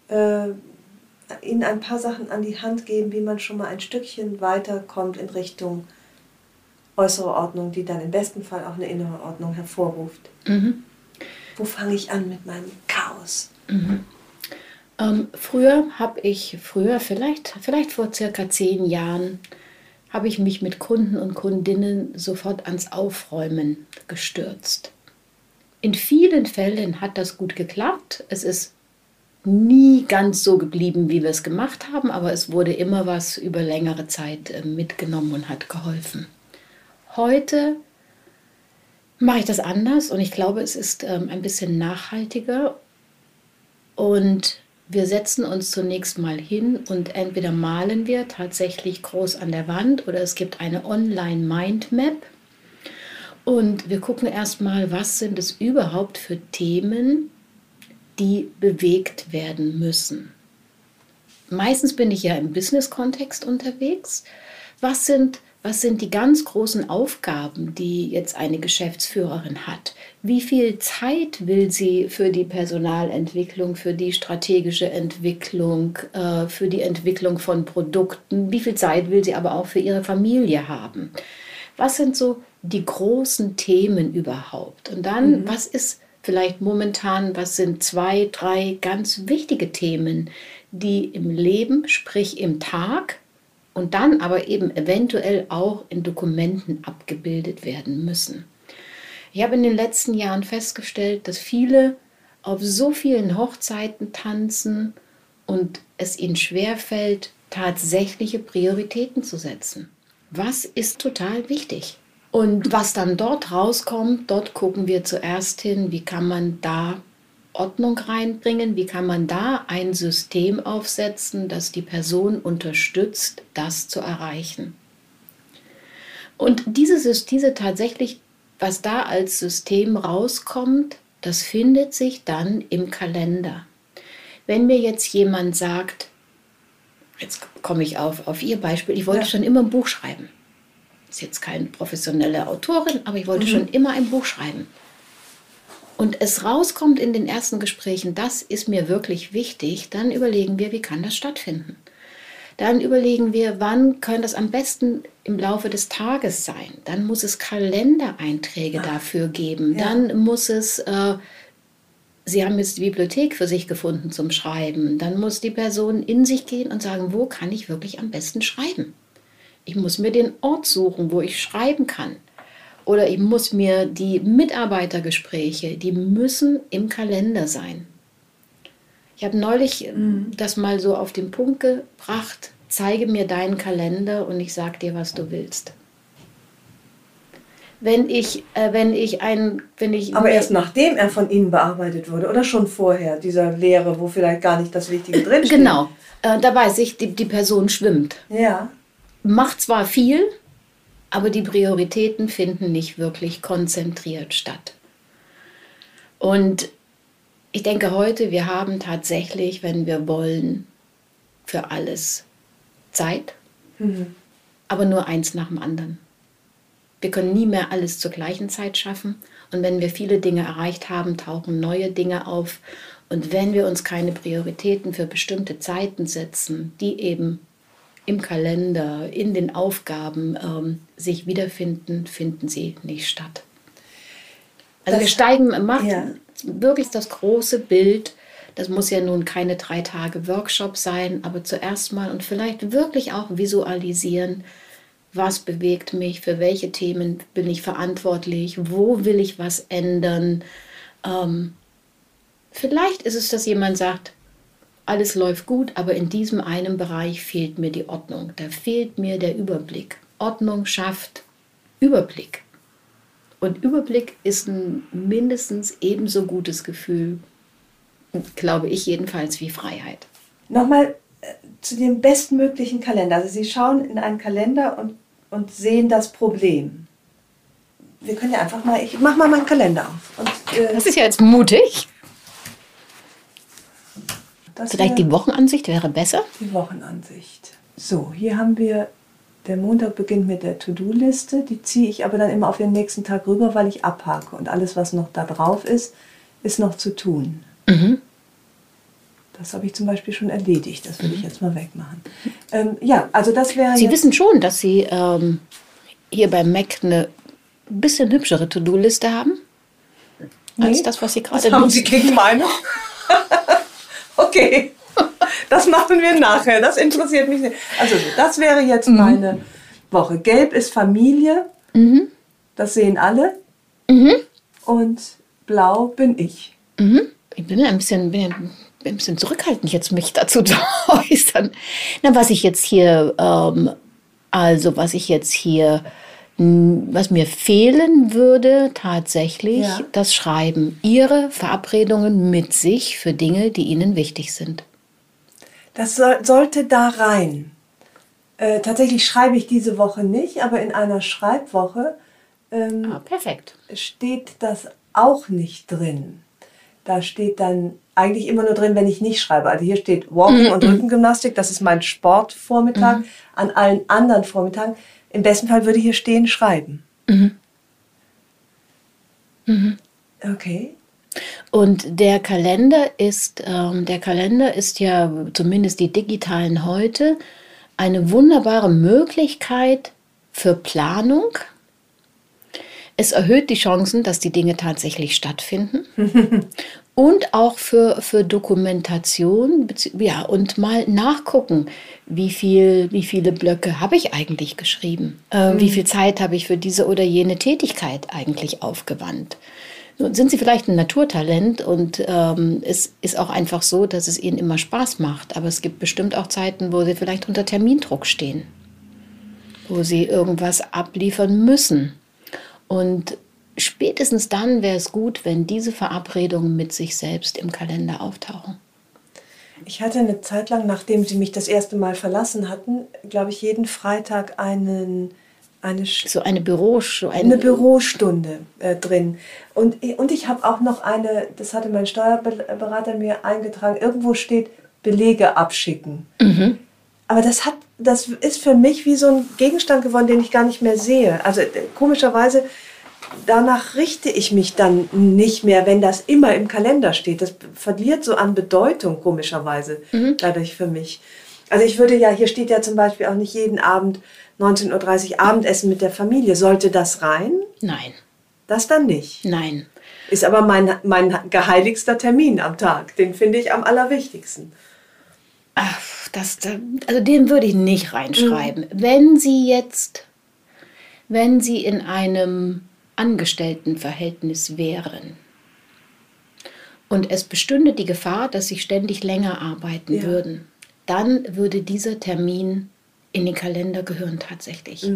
äh, ihnen ein paar Sachen an die Hand geben, wie man schon mal ein Stückchen weiterkommt in Richtung äußere Ordnung, die dann im besten Fall auch eine innere Ordnung hervorruft. Mhm. Wo fange ich an mit meinem Chaos? Mhm. Ähm, früher habe ich, früher, vielleicht, vielleicht vor circa zehn Jahren, habe ich mich mit Kunden und Kundinnen sofort ans Aufräumen gestürzt. In vielen Fällen hat das gut geklappt. Es ist nie ganz so geblieben, wie wir es gemacht haben, aber es wurde immer was über längere Zeit äh, mitgenommen und hat geholfen. Heute mache ich das anders und ich glaube, es ist ähm, ein bisschen nachhaltiger und wir setzen uns zunächst mal hin und entweder malen wir tatsächlich groß an der Wand oder es gibt eine Online-Mindmap. Und wir gucken erstmal, was sind es überhaupt für Themen, die bewegt werden müssen. Meistens bin ich ja im Business-Kontext unterwegs. Was sind was sind die ganz großen Aufgaben, die jetzt eine Geschäftsführerin hat? Wie viel Zeit will sie für die Personalentwicklung, für die strategische Entwicklung, äh, für die Entwicklung von Produkten? Wie viel Zeit will sie aber auch für ihre Familie haben? Was sind so die großen Themen überhaupt? Und dann, mhm. was ist vielleicht momentan, was sind zwei, drei ganz wichtige Themen, die im Leben, sprich im Tag, und dann aber eben eventuell auch in Dokumenten abgebildet werden müssen. Ich habe in den letzten Jahren festgestellt, dass viele auf so vielen Hochzeiten tanzen und es ihnen schwerfällt, tatsächliche Prioritäten zu setzen. Was ist total wichtig? Und was dann dort rauskommt, dort gucken wir zuerst hin, wie kann man da Ordnung reinbringen? Wie kann man da ein System aufsetzen, das die Person unterstützt, das zu erreichen? Und dieses, diese tatsächlich, was da als System rauskommt, das findet sich dann im Kalender. Wenn mir jetzt jemand sagt, jetzt komme ich auf, auf Ihr Beispiel, ich wollte ja. schon immer ein Buch schreiben. Ist jetzt keine professionelle Autorin, aber ich wollte mhm. schon immer ein Buch schreiben und es rauskommt in den ersten Gesprächen, das ist mir wirklich wichtig, dann überlegen wir, wie kann das stattfinden. Dann überlegen wir, wann kann das am besten im Laufe des Tages sein. Dann muss es Kalendereinträge Ach, dafür geben. Ja. Dann muss es, äh, Sie haben jetzt die Bibliothek für sich gefunden zum Schreiben. Dann muss die Person in sich gehen und sagen, wo kann ich wirklich am besten schreiben. Ich muss mir den Ort suchen, wo ich schreiben kann. Oder ich muss mir die Mitarbeitergespräche, die müssen im Kalender sein. Ich habe neulich mhm. das mal so auf den Punkt gebracht, zeige mir deinen Kalender und ich sage dir, was du willst. wenn ich, äh, wenn ich ein, wenn ich. Aber erst nachdem er von Ihnen bearbeitet wurde oder schon vorher, dieser Lehre, wo vielleicht gar nicht das Wichtige drin steht. Genau. Äh, da weiß ich, die, die Person schwimmt. Ja. Macht zwar viel, aber die Prioritäten finden nicht wirklich konzentriert statt. Und ich denke heute, wir haben tatsächlich, wenn wir wollen, für alles Zeit, Mhm. aber nur eins nach dem anderen. Wir können nie mehr alles zur gleichen Zeit schaffen. Und wenn wir viele Dinge erreicht haben, tauchen neue Dinge auf. Und wenn wir uns keine Prioritäten für bestimmte Zeiten setzen, die eben im Kalender, in den Aufgaben ähm, sich wiederfinden, finden sie nicht statt. Also Das- wir steigen, macht ja. wirklich das große Bild. Das muss ja nun keine drei Tage Workshop sein, aber zuerst mal und vielleicht wirklich auch visualisieren, was bewegt mich, für welche Themen bin ich verantwortlich, wo will ich was ändern. Ähm, vielleicht ist es, dass jemand sagt, alles läuft gut, aber in diesem einen Bereich fehlt mir die Ordnung. Da fehlt mir der Überblick. Ordnung schafft Überblick. Und Überblick ist ein mindestens ebenso gutes Gefühl, glaube ich jedenfalls, wie Freiheit. Nochmal äh, zu dem bestmöglichen Kalender. Also Sie schauen in einen Kalender und, und sehen das Problem. Wir können ja einfach mal, ich mach mal meinen Kalender auf. Und, äh, Das ist ja jetzt mutig. Das Vielleicht die Wochenansicht wäre besser. die Wochenansicht. So, hier haben wir, der Montag beginnt mit der To-Do-Liste. Die ziehe ich aber dann immer auf den nächsten Tag rüber, weil ich abhake. Und alles, was noch da drauf ist, ist noch zu tun. Das habe ich zum Beispiel schon erledigt. Das würde ich jetzt mal wegmachen. Ähm, ja, also das wäre Sie wissen schon, dass Sie ähm, hier beim Mac eine bisschen hübschere To-Do-Liste haben, als Nee, das, was Sie gerade Was haben. Sie gegen meine? okay, das machen wir nachher. Das interessiert mich nicht. Also das wäre jetzt Mhm. meine Woche. Gelb ist Familie. Mhm. Das sehen alle. Und blau bin ich. Ich bin ein bisschen, bin ein bisschen zurückhaltend jetzt, mich dazu zu äußern. Na, was ich jetzt hier, ähm, also was ich jetzt hier, was mir fehlen würde tatsächlich, Ja. das Schreiben. Ihre Verabredungen mit sich für Dinge, die Ihnen wichtig sind. Das soll, sollte da rein. Äh, tatsächlich schreibe ich diese Woche nicht, aber in einer Schreibwoche ähm, Ah, perfekt. steht das auch nicht drin. Da steht dann eigentlich immer nur drin, wenn ich nicht schreibe. Also hier steht Walking und Rückengymnastik, das ist mein Sportvormittag. An allen anderen Vormittagen, im besten Fall würde hier stehen schreiben. Okay. Und der Kalender ist, ähm, der Kalender ist ja zumindest die digitalen heute eine wunderbare Möglichkeit für Planung. Es erhöht die Chancen, dass die Dinge tatsächlich stattfinden. und auch für, für Dokumentation, ja, und mal nachgucken, wie, viel, wie viele Blöcke habe ich eigentlich geschrieben? Äh, Wie viel Zeit habe ich für diese oder jene Tätigkeit eigentlich aufgewandt? Nun sind Sie vielleicht ein Naturtalent und ähm, es ist auch einfach so, dass es Ihnen immer Spaß macht. Aber es gibt bestimmt auch Zeiten, wo Sie vielleicht unter Termindruck stehen, wo Sie irgendwas abliefern müssen. Und spätestens dann wäre es gut, wenn diese Verabredungen mit sich selbst im Kalender auftauchen. Ich hatte eine Zeit lang, nachdem sie mich das erste Mal verlassen hatten, glaube ich, jeden Freitag einen, eine, So eine Büro, eine ein, Bürostunde äh, drin. Und, und ich habe auch noch eine, das hatte mein Steuerberater mir eingetragen, irgendwo steht Belege abschicken. Aber das, hat, das ist für mich wie so ein Gegenstand geworden, den ich gar nicht mehr sehe. Also äh, komischerweise, danach richte ich mich dann nicht mehr, wenn das immer im Kalender steht. Das verliert so an Bedeutung, komischerweise, dadurch für mich. Also ich würde ja, hier steht ja zum Beispiel auch nicht jeden Abend 19.30 Uhr Abendessen mit der Familie. Sollte das rein? nein, Das dann nicht. nein. Ist aber mein, mein geheiligster Termin am Tag. Den finde ich am allerwichtigsten. Ach, das, da- also den würde ich nicht reinschreiben. Wenn Sie jetzt, wenn Sie in einem Angestelltenverhältnis wären und es bestünde die Gefahr, dass Sie ständig länger arbeiten Ja. würden, dann würde dieser Termin in den Kalender gehören tatsächlich.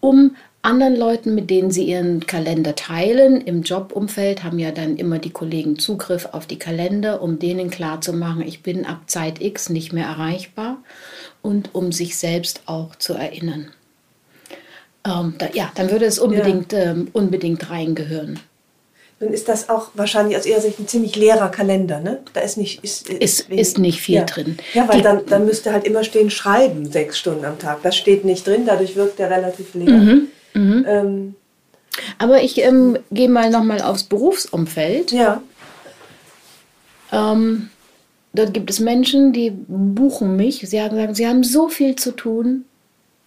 Um anderen Leuten, mit denen sie ihren Kalender teilen. Im Jobumfeld haben ja dann immer die Kollegen Zugriff auf die Kalender, um denen klarzumachen, ich bin ab Zeit X nicht mehr erreichbar und um sich selbst auch zu erinnern. Ähm, da, ja, dann würde es unbedingt, ja. ähm, unbedingt reingehören. Dann ist das auch wahrscheinlich aus ihrer Sicht ein ziemlich leerer Kalender, ne? Da ist nicht, ist, ist, wenig, ist nicht viel ja. drin. Ja, weil dann, dann müsste halt immer stehen, schreiben sechs Stunden am Tag. Das steht nicht drin, dadurch wirkt er relativ leer. Mhm. Mhm. Ähm, Aber ich ähm, gehe mal nochmal aufs Berufsumfeld. Ja. Ähm, dort gibt es Menschen, die buchen mich. Sie haben gesagt, sie haben so viel zu tun.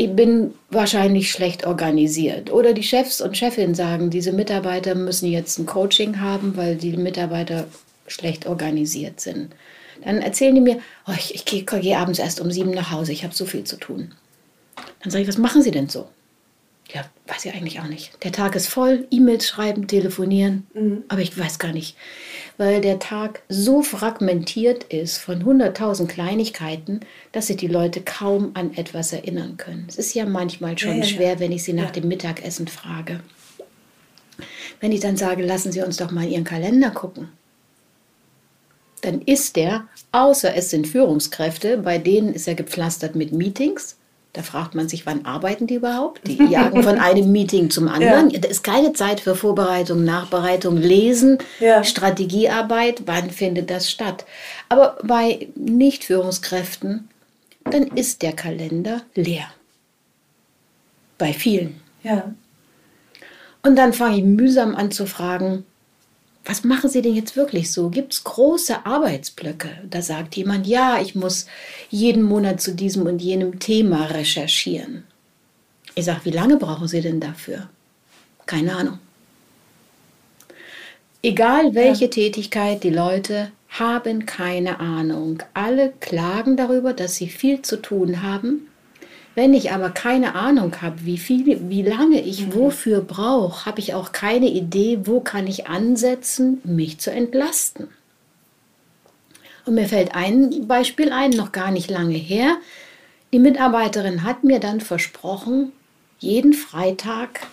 Ich bin wahrscheinlich schlecht organisiert. Oder die Chefs und Chefinnen sagen, diese Mitarbeiter müssen jetzt ein Coaching haben, weil die Mitarbeiter schlecht organisiert sind. Dann erzählen die mir, oh, ich, ich gehe geh abends erst um sieben nach Hause, ich habe so viel zu tun. Dann sage ich, was machen Sie denn so? Ja, weiß ich eigentlich auch nicht. Der Tag ist voll, E-Mails schreiben, telefonieren, mhm. aber ich weiß gar nicht, weil der Tag so fragmentiert ist von 100.000 Kleinigkeiten, dass sich die Leute kaum an etwas erinnern können. Es ist ja manchmal schon ja, ja, schwer, ja. wenn ich sie nach dem Mittagessen frage. Wenn ich dann sage, lassen Sie uns doch mal Ihren Kalender gucken, dann ist der, außer es sind Führungskräfte, bei denen ist er gepflastert mit Meetings da fragt man sich, wann arbeiten die überhaupt? Die jagen von einem Meeting zum anderen. Ja. Da ist keine Zeit für Vorbereitung, Nachbereitung, Lesen, ja. Strategiearbeit. Wann findet das statt? Aber bei Nicht-Führungskräften, dann ist der Kalender leer. Bei vielen. Ja. Und dann fange ich mühsam an zu fragen, was machen Sie denn jetzt wirklich so? Gibt es große Arbeitsblöcke? Da sagt jemand, ja, ich muss jeden Monat zu diesem und jenem Thema recherchieren. Ich sage, wie lange brauchen Sie denn dafür? Keine Ahnung. Egal welche ja. Tätigkeit, die Leute haben keine Ahnung. Alle klagen darüber, dass sie viel zu tun haben wenn ich aber keine Ahnung habe, wie viel, wie lange ich mhm. wofür brauche, habe ich auch keine Idee, wo kann ich ansetzen, mich zu entlasten. Und mir fällt ein Beispiel ein, noch gar nicht lange her. Die Mitarbeiterin hat mir dann versprochen, jeden Freitag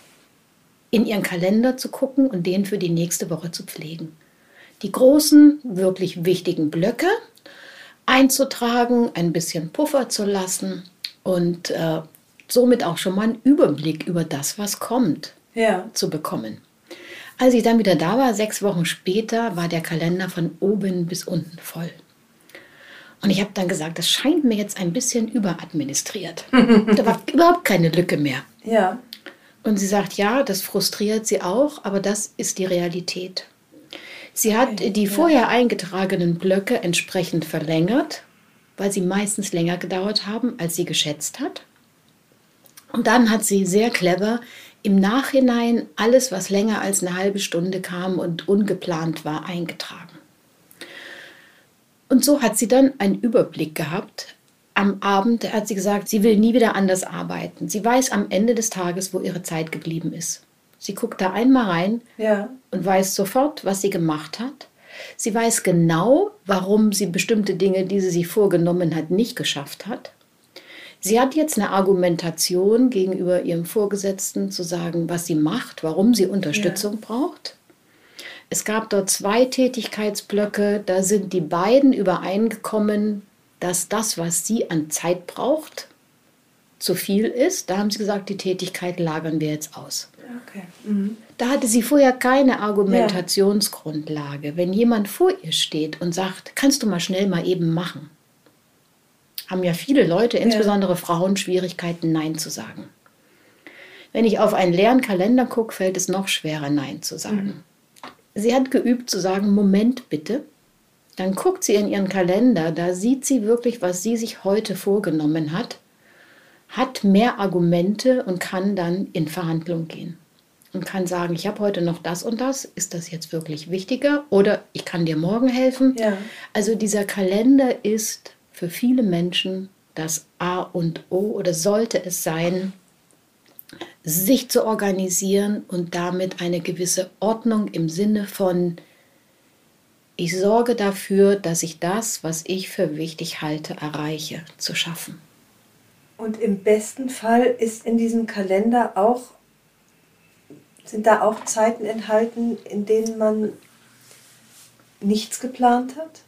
in ihren Kalender zu gucken und den für die nächste Woche zu pflegen. Die großen, wirklich wichtigen Blöcke einzutragen, ein bisschen Puffer zu lassen und äh, somit auch schon mal einen Überblick über das, was kommt, ja. zu bekommen. Als ich dann wieder da war, sechs Wochen später, war der Kalender von oben bis unten voll. Und ich habe dann gesagt, das scheint mir jetzt ein bisschen überadministriert. da war überhaupt keine Lücke mehr. Ja. Und sie sagt, ja, das frustriert sie auch, aber das ist die Realität. Sie hat die vorher eingetragenen Blöcke entsprechend verlängert weil sie meistens länger gedauert haben, als sie geschätzt hat. Und dann hat sie sehr clever im Nachhinein alles, was länger als eine halbe Stunde kam und ungeplant war, eingetragen. Und so hat sie dann einen Überblick gehabt. Am Abend hat sie gesagt, sie will nie wieder anders arbeiten. Sie weiß am Ende des Tages, wo ihre Zeit geblieben ist. Sie guckt da einmal rein ja. und weiß sofort, was sie gemacht hat. Sie weiß genau, warum sie bestimmte Dinge, die sie sich vorgenommen hat, nicht geschafft hat. Sie hat jetzt eine Argumentation gegenüber ihrem Vorgesetzten zu sagen, was sie macht, warum sie Unterstützung ja. braucht. Es gab dort zwei Tätigkeitsblöcke, da sind die beiden übereingekommen, dass das, was sie an Zeit braucht, zu viel ist. Da haben sie gesagt, die Tätigkeit lagern wir jetzt aus. Okay. Mhm. Da hatte sie vorher keine Argumentationsgrundlage. Wenn jemand vor ihr steht und sagt, kannst du mal schnell mal eben machen, haben ja viele Leute, insbesondere. Frauen, Schwierigkeiten, Nein zu sagen. Wenn ich auf einen leeren Kalender gucke, fällt es noch schwerer, Nein zu sagen. Mhm. Sie hat geübt zu sagen, Moment bitte. Dann guckt sie in ihren Kalender, da sieht sie wirklich, was sie sich heute vorgenommen hat, hat mehr Argumente und kann dann in Verhandlung gehen und kann sagen, ich habe heute noch das und das, ist das jetzt wirklich wichtiger oder ich kann dir morgen helfen. Ja. Also dieser Kalender ist für viele Menschen das A und O oder sollte es sein, sich zu organisieren und damit eine gewisse Ordnung im Sinne von, ich sorge dafür, dass ich das, was ich für wichtig halte, erreiche, zu schaffen. Und im besten Fall ist in diesem Kalender auch Sind da auch Zeiten enthalten, in denen man nichts geplant hat?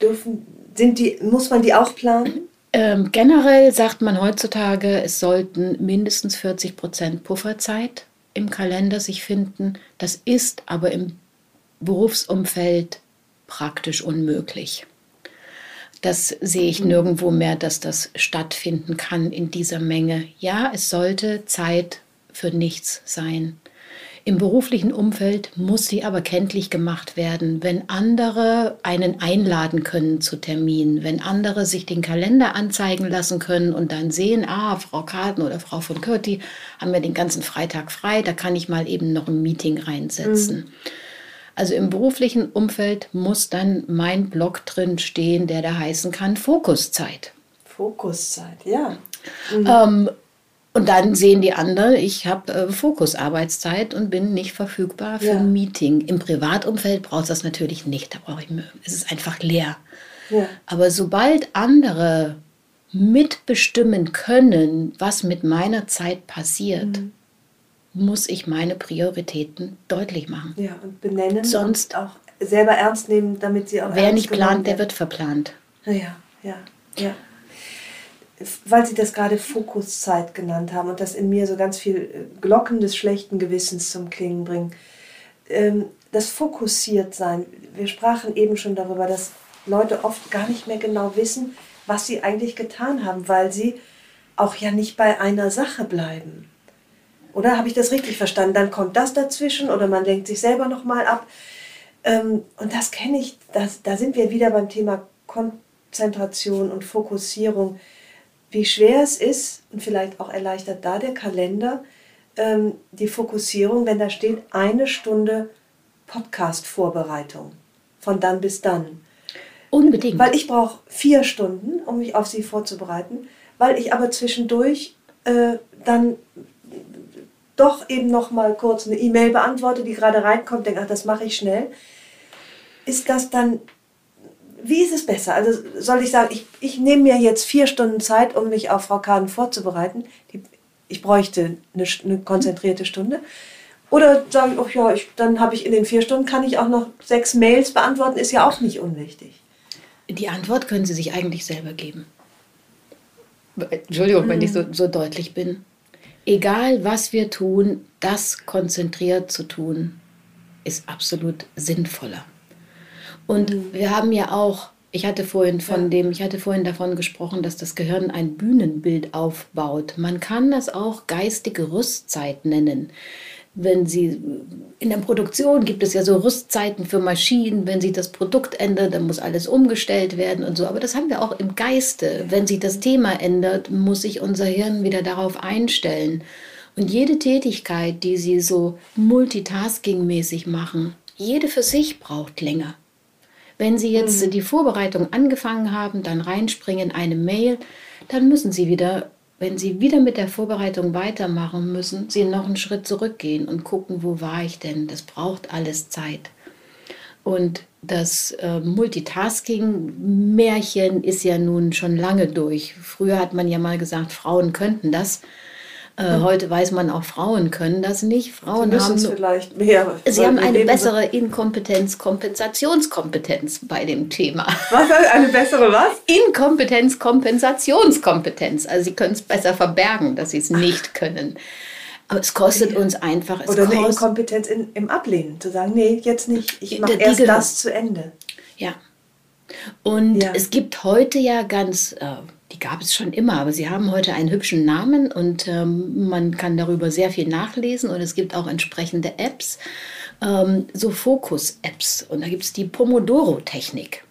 Dürfen, sind die, muss man die auch planen? Ähm, generell sagt man heutzutage, es sollten mindestens 40 Prozent Pufferzeit im Kalender sich finden. Das ist aber im Berufsumfeld praktisch unmöglich. Das sehe ich nirgendwo mehr, dass das stattfinden kann in dieser Menge. Ja, es sollte Zeit für nichts sein. Im beruflichen Umfeld muss sie aber kenntlich gemacht werden, wenn andere einen einladen können zu Terminen, wenn andere sich den Kalender anzeigen lassen können und dann sehen, ah, Frau Karten oder Frau von Kürti haben ja den ganzen Freitag frei, da kann ich mal eben noch ein Meeting reinsetzen. Mhm. Also im beruflichen Umfeld muss dann mein Blog drin stehen, der da heißen kann Fokuszeit. Fokuszeit, ja. Mhm. Ähm, und dann sehen die anderen, ich habe äh, Fokusarbeitszeit und bin nicht verfügbar für ja. ein Meeting. Im Privatumfeld braucht es das natürlich nicht. Da brauche ich es ist einfach leer. Ja. Aber sobald andere mitbestimmen können, was mit meiner Zeit passiert, mhm. muss ich meine Prioritäten deutlich machen. Ja, und benennen Sonst und auch selber ernst nehmen, damit sie auch. Wer nicht plant, der wird verplant. Ja, ja, ja weil Sie das gerade Fokuszeit genannt haben und das in mir so ganz viel äh, Glocken des schlechten Gewissens zum Klingen bringen. Ähm, das fokussiert sein. Wir sprachen eben schon darüber, dass Leute oft gar nicht mehr genau wissen, was sie eigentlich getan haben, weil sie auch ja nicht bei einer Sache bleiben. Oder habe ich das richtig verstanden? Dann kommt das dazwischen oder man denkt sich selber nochmal ab. Ähm, und das kenne ich, das, da sind wir wieder beim Thema Konzentration und Fokussierung wie schwer es ist und vielleicht auch erleichtert da der Kalender ähm, die Fokussierung, wenn da steht eine Stunde Podcast-Vorbereitung von dann bis dann. Unbedingt. Weil ich brauche vier Stunden, um mich auf sie vorzubereiten, weil ich aber zwischendurch äh, dann doch eben noch mal kurz eine E-Mail beantworte, die gerade reinkommt, denke, ach, das mache ich schnell. Ist das dann wie ist es besser? Also soll ich sagen, ich, ich nehme mir jetzt vier Stunden Zeit, um mich auf Frau Kahn vorzubereiten. Die, ich bräuchte eine, eine, konzentrierte Stunde. Oder sage ich, oh ja, ich, dann habe ich in den vier Stunden, kann ich auch noch sechs Mails beantworten, ist ja auch nicht unwichtig. Die Antwort können Sie sich eigentlich selber geben. Entschuldigung, mhm. wenn ich so, so deutlich bin. Egal, was wir tun, das konzentriert zu tun, ist absolut sinnvoller. Und mhm. wir haben ja auch, ich hatte vorhin von ja. dem, ich hatte vorhin davon gesprochen, dass das Gehirn ein Bühnenbild aufbaut. Man kann das auch geistige Rüstzeit nennen. Wenn Sie in der Produktion gibt es ja so Rüstzeiten für Maschinen, wenn sich das Produkt ändert, dann muss alles umgestellt werden und so. Aber das haben wir auch im Geiste. Wenn sich das Thema ändert, muss sich unser Hirn wieder darauf einstellen. Und jede Tätigkeit, die Sie so multitaskingmäßig machen, jede für sich braucht länger. Wenn Sie jetzt mhm. die Vorbereitung angefangen haben, dann reinspringen eine Mail, dann müssen Sie wieder, wenn Sie wieder mit der Vorbereitung weitermachen müssen, Sie noch einen Schritt zurückgehen und gucken, wo war ich denn? Das braucht alles Zeit. Und das äh, Multitasking-Märchen ist ja nun schon lange durch. Früher hat man ja mal gesagt, Frauen könnten das. Äh, heute weiß man auch, Frauen können das nicht. Frauen sie haben vielleicht mehr. Sie haben eine bessere Inkompetenz, Kompensationskompetenz bei dem Thema. Was eine bessere was? Inkompetenz, Kompensationskompetenz. Also sie können es besser verbergen, dass sie es nicht können. Aber es kostet uns einfach. Oder eine Inkompetenz in, im Ablehnen, zu sagen, nee, jetzt nicht. Ich mache erst das zu Ende. Ja. Und ja. es gibt heute ja ganz äh, die gab es schon immer, aber sie haben heute einen hübschen Namen und ähm, man kann darüber sehr viel nachlesen und es gibt auch entsprechende Apps, ähm, so Fokus-Apps und da gibt es die Pomodoro-Technik.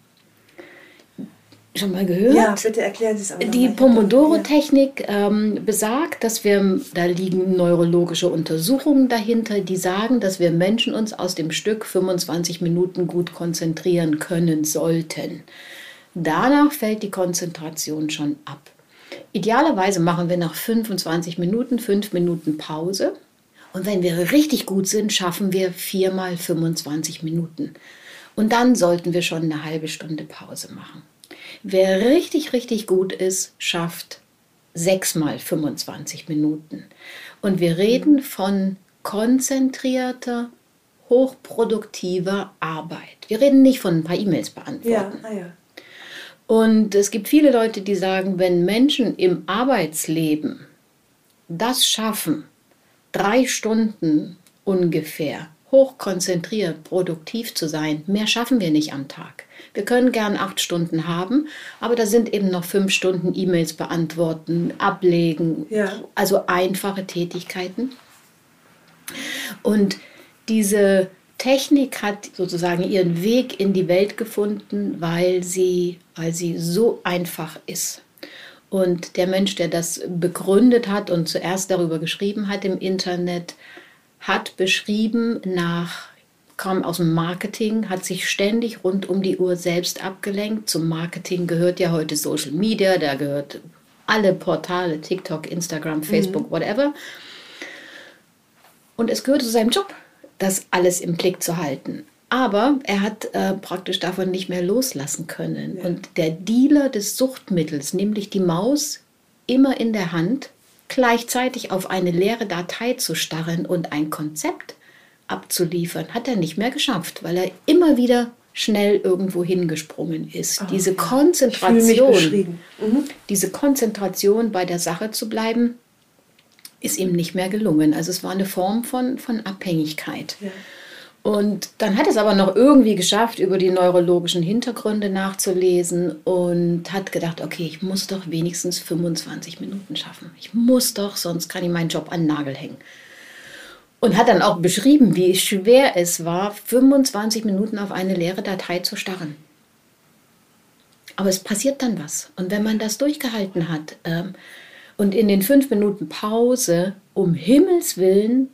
Schon mal gehört? Ja, bitte erklären Sie es aber. Die Pomodoro-Technik ähm, besagt, dass wir, da liegen neurologische Untersuchungen dahinter, die sagen, dass wir Menschen uns aus dem Stück 25 Minuten gut konzentrieren können sollten. Danach fällt die Konzentration schon ab. Idealerweise machen wir nach 25 Minuten 5 Minuten Pause. Und wenn wir richtig gut sind, schaffen wir viermal 25 Minuten. Und dann sollten wir schon eine halbe Stunde Pause machen. Wer richtig, richtig gut ist, schafft sechsmal 25 Minuten. Und wir reden von konzentrierter, hochproduktiver Arbeit. Wir reden nicht von ein paar E-Mails beantworten. Ja, ah ja. Und es gibt viele Leute, die sagen, wenn Menschen im Arbeitsleben das schaffen, drei Stunden ungefähr hochkonzentriert, produktiv zu sein, mehr schaffen wir nicht am Tag. Wir können gern acht Stunden haben, aber da sind eben noch fünf Stunden E-Mails beantworten, ablegen, Ja. also einfache Tätigkeiten. Und diese Technik hat sozusagen ihren Weg in die Welt gefunden, weil sie, weil sie so einfach ist. Und der Mensch, der das begründet hat und zuerst darüber geschrieben hat im Internet, hat beschrieben nach, kam aus dem Marketing, hat sich ständig rund um die Uhr selbst abgelenkt. Zum Marketing gehört ja heute Social Media, da gehört alle Portale, TikTok, Instagram, Facebook, whatever. Und es gehörte zu seinem Job, das alles im Blick zu halten. Aber er hat äh, praktisch davon nicht mehr loslassen können. Und der Dealer des Suchtmittels, nämlich die Maus, immer in der Hand, gleichzeitig auf eine leere Datei zu starren und ein Konzept abzuliefern, hat er nicht mehr geschafft, weil er immer wieder schnell irgendwo hingesprungen ist. Diese fühle mich Konzentration. Mhm. diese Konzentration bei der Sache zu bleiben, ist ihm nicht mehr gelungen. Also es war eine Form von, von Abhängigkeit. Ja. Und dann hat es aber noch irgendwie geschafft, über die neurologischen Hintergründe nachzulesen und hat gedacht, okay, ich muss doch wenigstens 25 Minuten schaffen. Ich muss doch, sonst kann ich meinen Job an den Nagel hängen. Und hat dann auch beschrieben, wie schwer es war, 25 Minuten auf eine leere Datei zu starren. Aber es passiert dann was. Und wenn man das durchgehalten hat ähm, und in den fünf Minuten Pause um Himmels Willen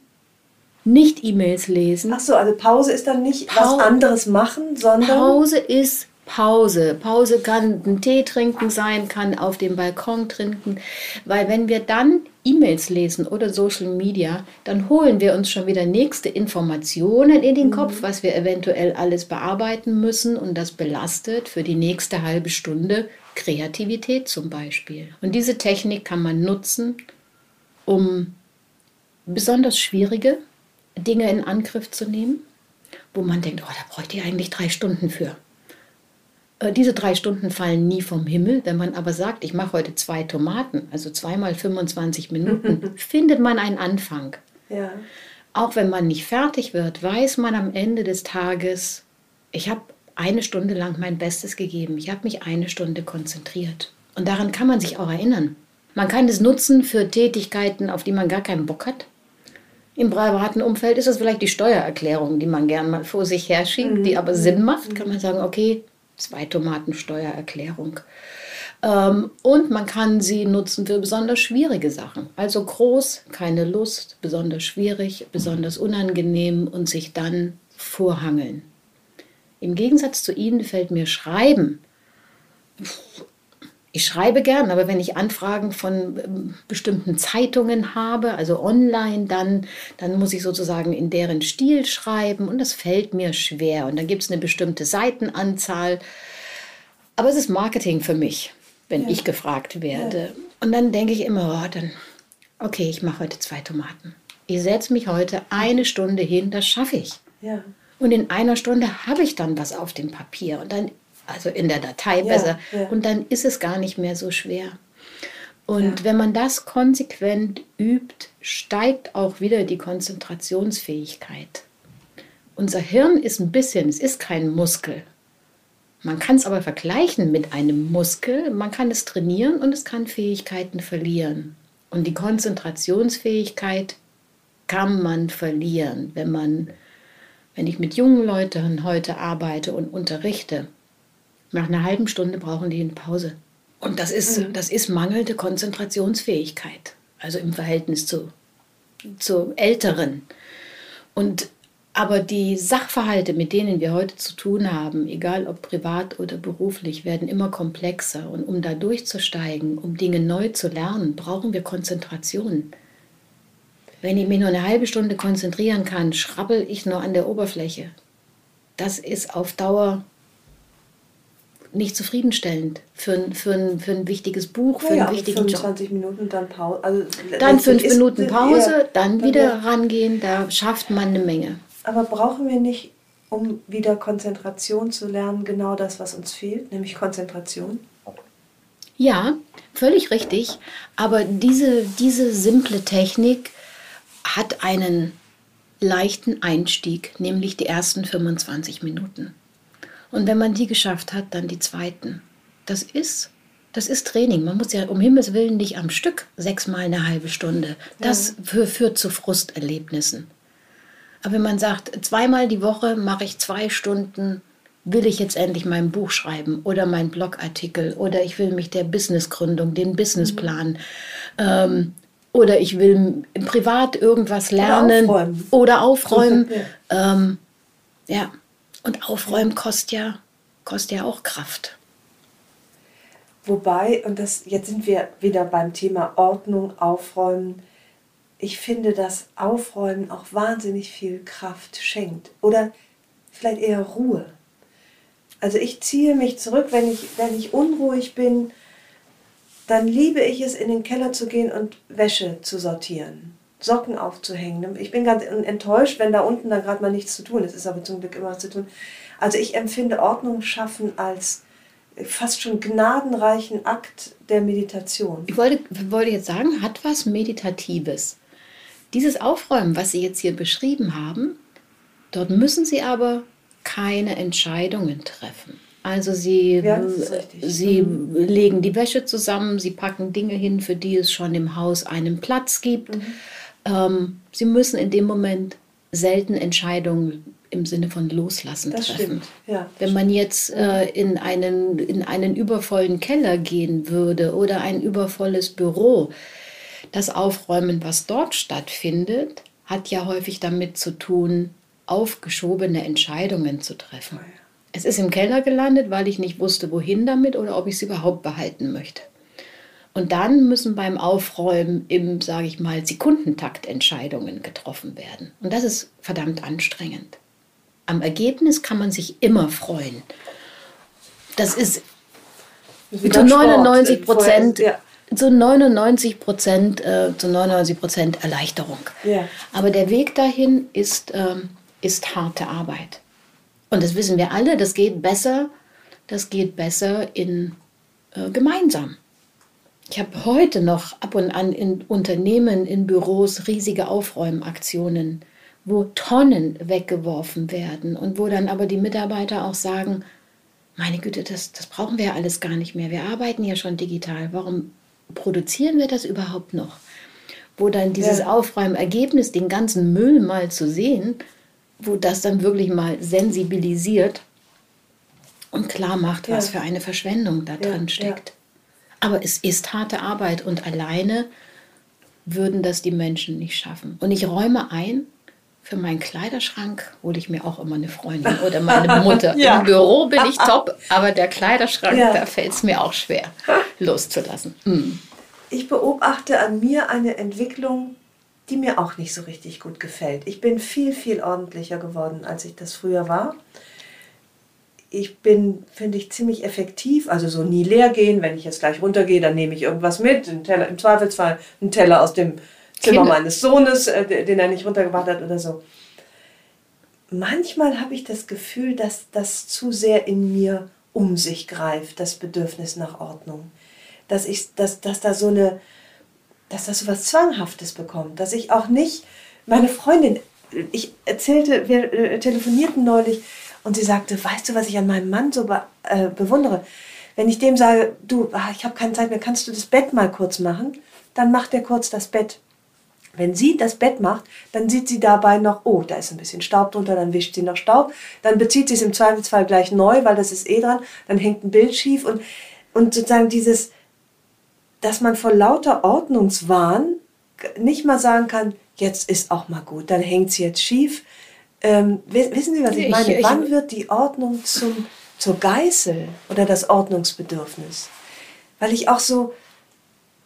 nicht E-Mails lesen, Ach so, also Pause ist dann nicht Pau- was anderes machen, sondern Pause ist Pause. Pause kann ein Tee trinken sein, kann auf dem Balkon trinken. Weil wenn wir dann E-Mails lesen oder Social Media, dann holen wir uns schon wieder nächste Informationen in den Kopf, was wir eventuell alles bearbeiten müssen. Und das belastet für die nächste halbe Stunde Kreativität zum Beispiel. Und diese Technik kann man nutzen, um besonders schwierige Dinge in Angriff zu nehmen, wo man denkt, oh, da bräuchte ich eigentlich drei Stunden für. Äh, Diese drei Stunden fallen nie vom Himmel. Wenn man aber sagt, ich mache heute zwei Tomaten, also zweimal 25 Minuten, findet man einen Anfang. ja. Auch wenn man nicht fertig wird, weiß man am Ende des Tages, ich habe eine Stunde lang mein Bestes gegeben. Ich habe mich eine Stunde konzentriert. Und daran kann man sich auch erinnern. Man kann es nutzen für Tätigkeiten, auf die man gar keinen Bock hat. Im privaten Umfeld ist es vielleicht die Steuererklärung, die man gern mal vor sich herschiebt, die aber Sinn macht. Kann man sagen, okay, zwei Tomaten Steuererklärung. Ähm, und man kann sie nutzen für besonders schwierige Sachen. Also groß, keine Lust, besonders schwierig, besonders unangenehm und sich dann vorhangeln. Im Gegensatz zu Ihnen fällt mir Schreiben. Ich schreibe gern, aber wenn ich Anfragen von ähm, bestimmten Zeitungen habe, also online, dann, dann muss ich sozusagen in deren Stil schreiben und das fällt mir schwer. Und dann gibt es eine bestimmte Seitenanzahl. Aber es ist Marketing für mich, wenn ich gefragt werde. Und dann denke ich immer, oh, dann, okay, ich mache heute zwei Tomaten. Ich setze mich heute eine Stunde hin, das schaffe ich. Ja. Und in einer Stunde habe ich dann was auf dem Papier und dann, also in der Datei besser. ja. Und dann ist es gar nicht mehr so schwer. Und wenn man das konsequent übt, steigt auch wieder die Konzentrationsfähigkeit. Unser Hirn ist ein bisschen, es ist kein Muskel. Man kann es aber vergleichen mit einem Muskel. Man kann es trainieren und es kann Fähigkeiten verlieren. Und die Konzentrationsfähigkeit kann man verlieren, wenn man wenn ich mit jungen Leuten heute arbeite und unterrichte, nach einer halben Stunde brauchen die eine Pause. Und das ist, das ist mangelnde Konzentrationsfähigkeit, also im Verhältnis zu, zu Älteren. Und aber die Sachverhalte, mit denen wir heute zu tun haben, egal ob privat oder beruflich, werden immer komplexer. Und um da durchzusteigen, um Dinge neu zu lernen, brauchen wir Konzentration. Wenn ich mich nur eine halbe Stunde konzentrieren kann, schrabbel ich nur an der Oberfläche. Das ist auf Dauer nicht zufriedenstellend für, für, ein, für ein wichtiges Buch, für ja, einen wichtigen 25 Job. Minuten dann Pause. Also dann fünf Minuten Pause, dann wieder rangehen, da schafft man eine Menge. Aber brauchen wir nicht, um wieder Konzentration zu lernen, genau das, was uns fehlt, nämlich Konzentration? Ja, völlig richtig. Aber diese, diese simple Technik hat einen leichten Einstieg, nämlich die ersten 25 Minuten. Und wenn man die geschafft hat, dann die zweiten. Das ist, das ist Training. Man muss ja um Himmels Willen nicht am Stück sechsmal eine halbe Stunde. Das ja. führt zu Frusterlebnissen. Aber wenn man sagt, zweimal die Woche mache ich zwei Stunden, will ich jetzt endlich mein Buch schreiben oder meinen Blogartikel oder ich will mich der Businessgründung, den Businessplan mhm. ähm, oder ich will privat irgendwas lernen oder aufräumen. Oder aufräumen. Ja. Ähm, ja. Und aufräumen kostet ja, kostet ja auch Kraft. Wobei, und das, jetzt sind wir wieder beim Thema Ordnung, Aufräumen, ich finde, dass Aufräumen auch wahnsinnig viel Kraft schenkt. Oder vielleicht eher Ruhe. Also ich ziehe mich zurück, wenn ich, wenn ich unruhig bin, dann liebe ich es, in den Keller zu gehen und Wäsche zu sortieren, Socken aufzuhängen. Ich bin ganz enttäuscht, wenn da unten dann gerade mal nichts zu tun ist. Es ist aber zum Glück immer was zu tun. Also ich empfinde Ordnung schaffen als fast schon gnadenreichen Akt der Meditation. Ich wollte, wollte jetzt sagen, hat was Meditatives. Dieses Aufräumen, was Sie jetzt hier beschrieben haben, dort müssen Sie aber keine Entscheidungen treffen. Also Sie, ja, Sie mhm. legen die Wäsche zusammen, Sie packen Dinge hin, für die es schon im Haus einen Platz gibt. Mhm. Ähm, Sie müssen in dem Moment selten Entscheidungen im Sinne von Loslassen das treffen. Ja, Wenn man jetzt äh, in, einen, in einen übervollen Keller gehen würde oder ein übervolles Büro, das Aufräumen, was dort stattfindet, hat ja häufig damit zu tun, aufgeschobene Entscheidungen zu treffen. Oh es ist im Keller gelandet, weil ich nicht wusste, wohin damit oder ob ich es überhaupt behalten möchte. Und dann müssen beim Aufräumen im, sage ich mal, Sekundentakt Entscheidungen getroffen werden. Und das ist verdammt anstrengend. Am Ergebnis kann man sich immer freuen. Das ist zu 99 Prozent ja zu 99 Prozent, äh, zu 99 Prozent Erleichterung. Ja. Aber der Weg dahin ist, ähm, ist harte Arbeit. Und das wissen wir alle, das geht besser, das geht besser in äh, gemeinsam. Ich habe heute noch ab und an in Unternehmen, in Büros riesige Aufräumaktionen, wo Tonnen weggeworfen werden und wo dann aber die Mitarbeiter auch sagen, meine Güte, das, das brauchen wir ja alles gar nicht mehr. Wir arbeiten ja schon digital. Warum produzieren wir das überhaupt noch? Wo dann dieses ja. Aufräumergebnis, den ganzen Müll mal zu sehen, wo das dann wirklich mal sensibilisiert und klar macht, was für eine Verschwendung da drin steckt. Aber es ist harte Arbeit und alleine würden das die Menschen nicht schaffen. Und ich räume ein, für meinen Kleiderschrank hole ich mir auch immer eine Freundin oder meine Mutter. ja. Im Büro bin ich top, aber der Kleiderschrank, ja. da fällt es mir auch schwer loszulassen. Mm. Ich beobachte an mir eine Entwicklung, die mir auch nicht so richtig gut gefällt. Ich bin viel, viel ordentlicher geworden, als ich das früher war. Ich bin, finde ich, ziemlich effektiv, also so nie leer gehen. Wenn ich jetzt gleich runtergehe, dann nehme ich irgendwas mit. Teller, Im Zweifelsfall einen Teller aus dem Zimmer Kinder. meines Sohnes, äh, den er nicht runtergebracht hat oder so. Manchmal habe ich das Gefühl, dass das zu sehr in mir um sich greift, das Bedürfnis nach Ordnung. Dass, ich, dass, dass da so eine, dass das so was Zwanghaftes bekommt, dass ich auch nicht, meine Freundin, ich erzählte, wir äh, telefonierten neulich und sie sagte, weißt du, was ich an meinem Mann so be, äh, bewundere? Wenn ich dem sage, du, ach, ich habe keine Zeit mehr, kannst du das Bett mal kurz machen? Dann macht er kurz das Bett. Wenn sie das Bett macht, dann sieht sie dabei noch, oh, da ist ein bisschen Staub drunter, dann wischt sie noch Staub, dann bezieht sie es im Zweifelsfall gleich neu, weil das ist eh dran, dann hängt ein Bild schief und, und sozusagen dieses, dass man vor lauter Ordnungswahn nicht mal sagen kann, jetzt ist auch mal gut, dann hängt sie jetzt schief. Ähm, wissen Sie, was ich meine? Ich, ich, Wann wird die Ordnung zum, zur Geißel oder das Ordnungsbedürfnis? Weil ich auch so,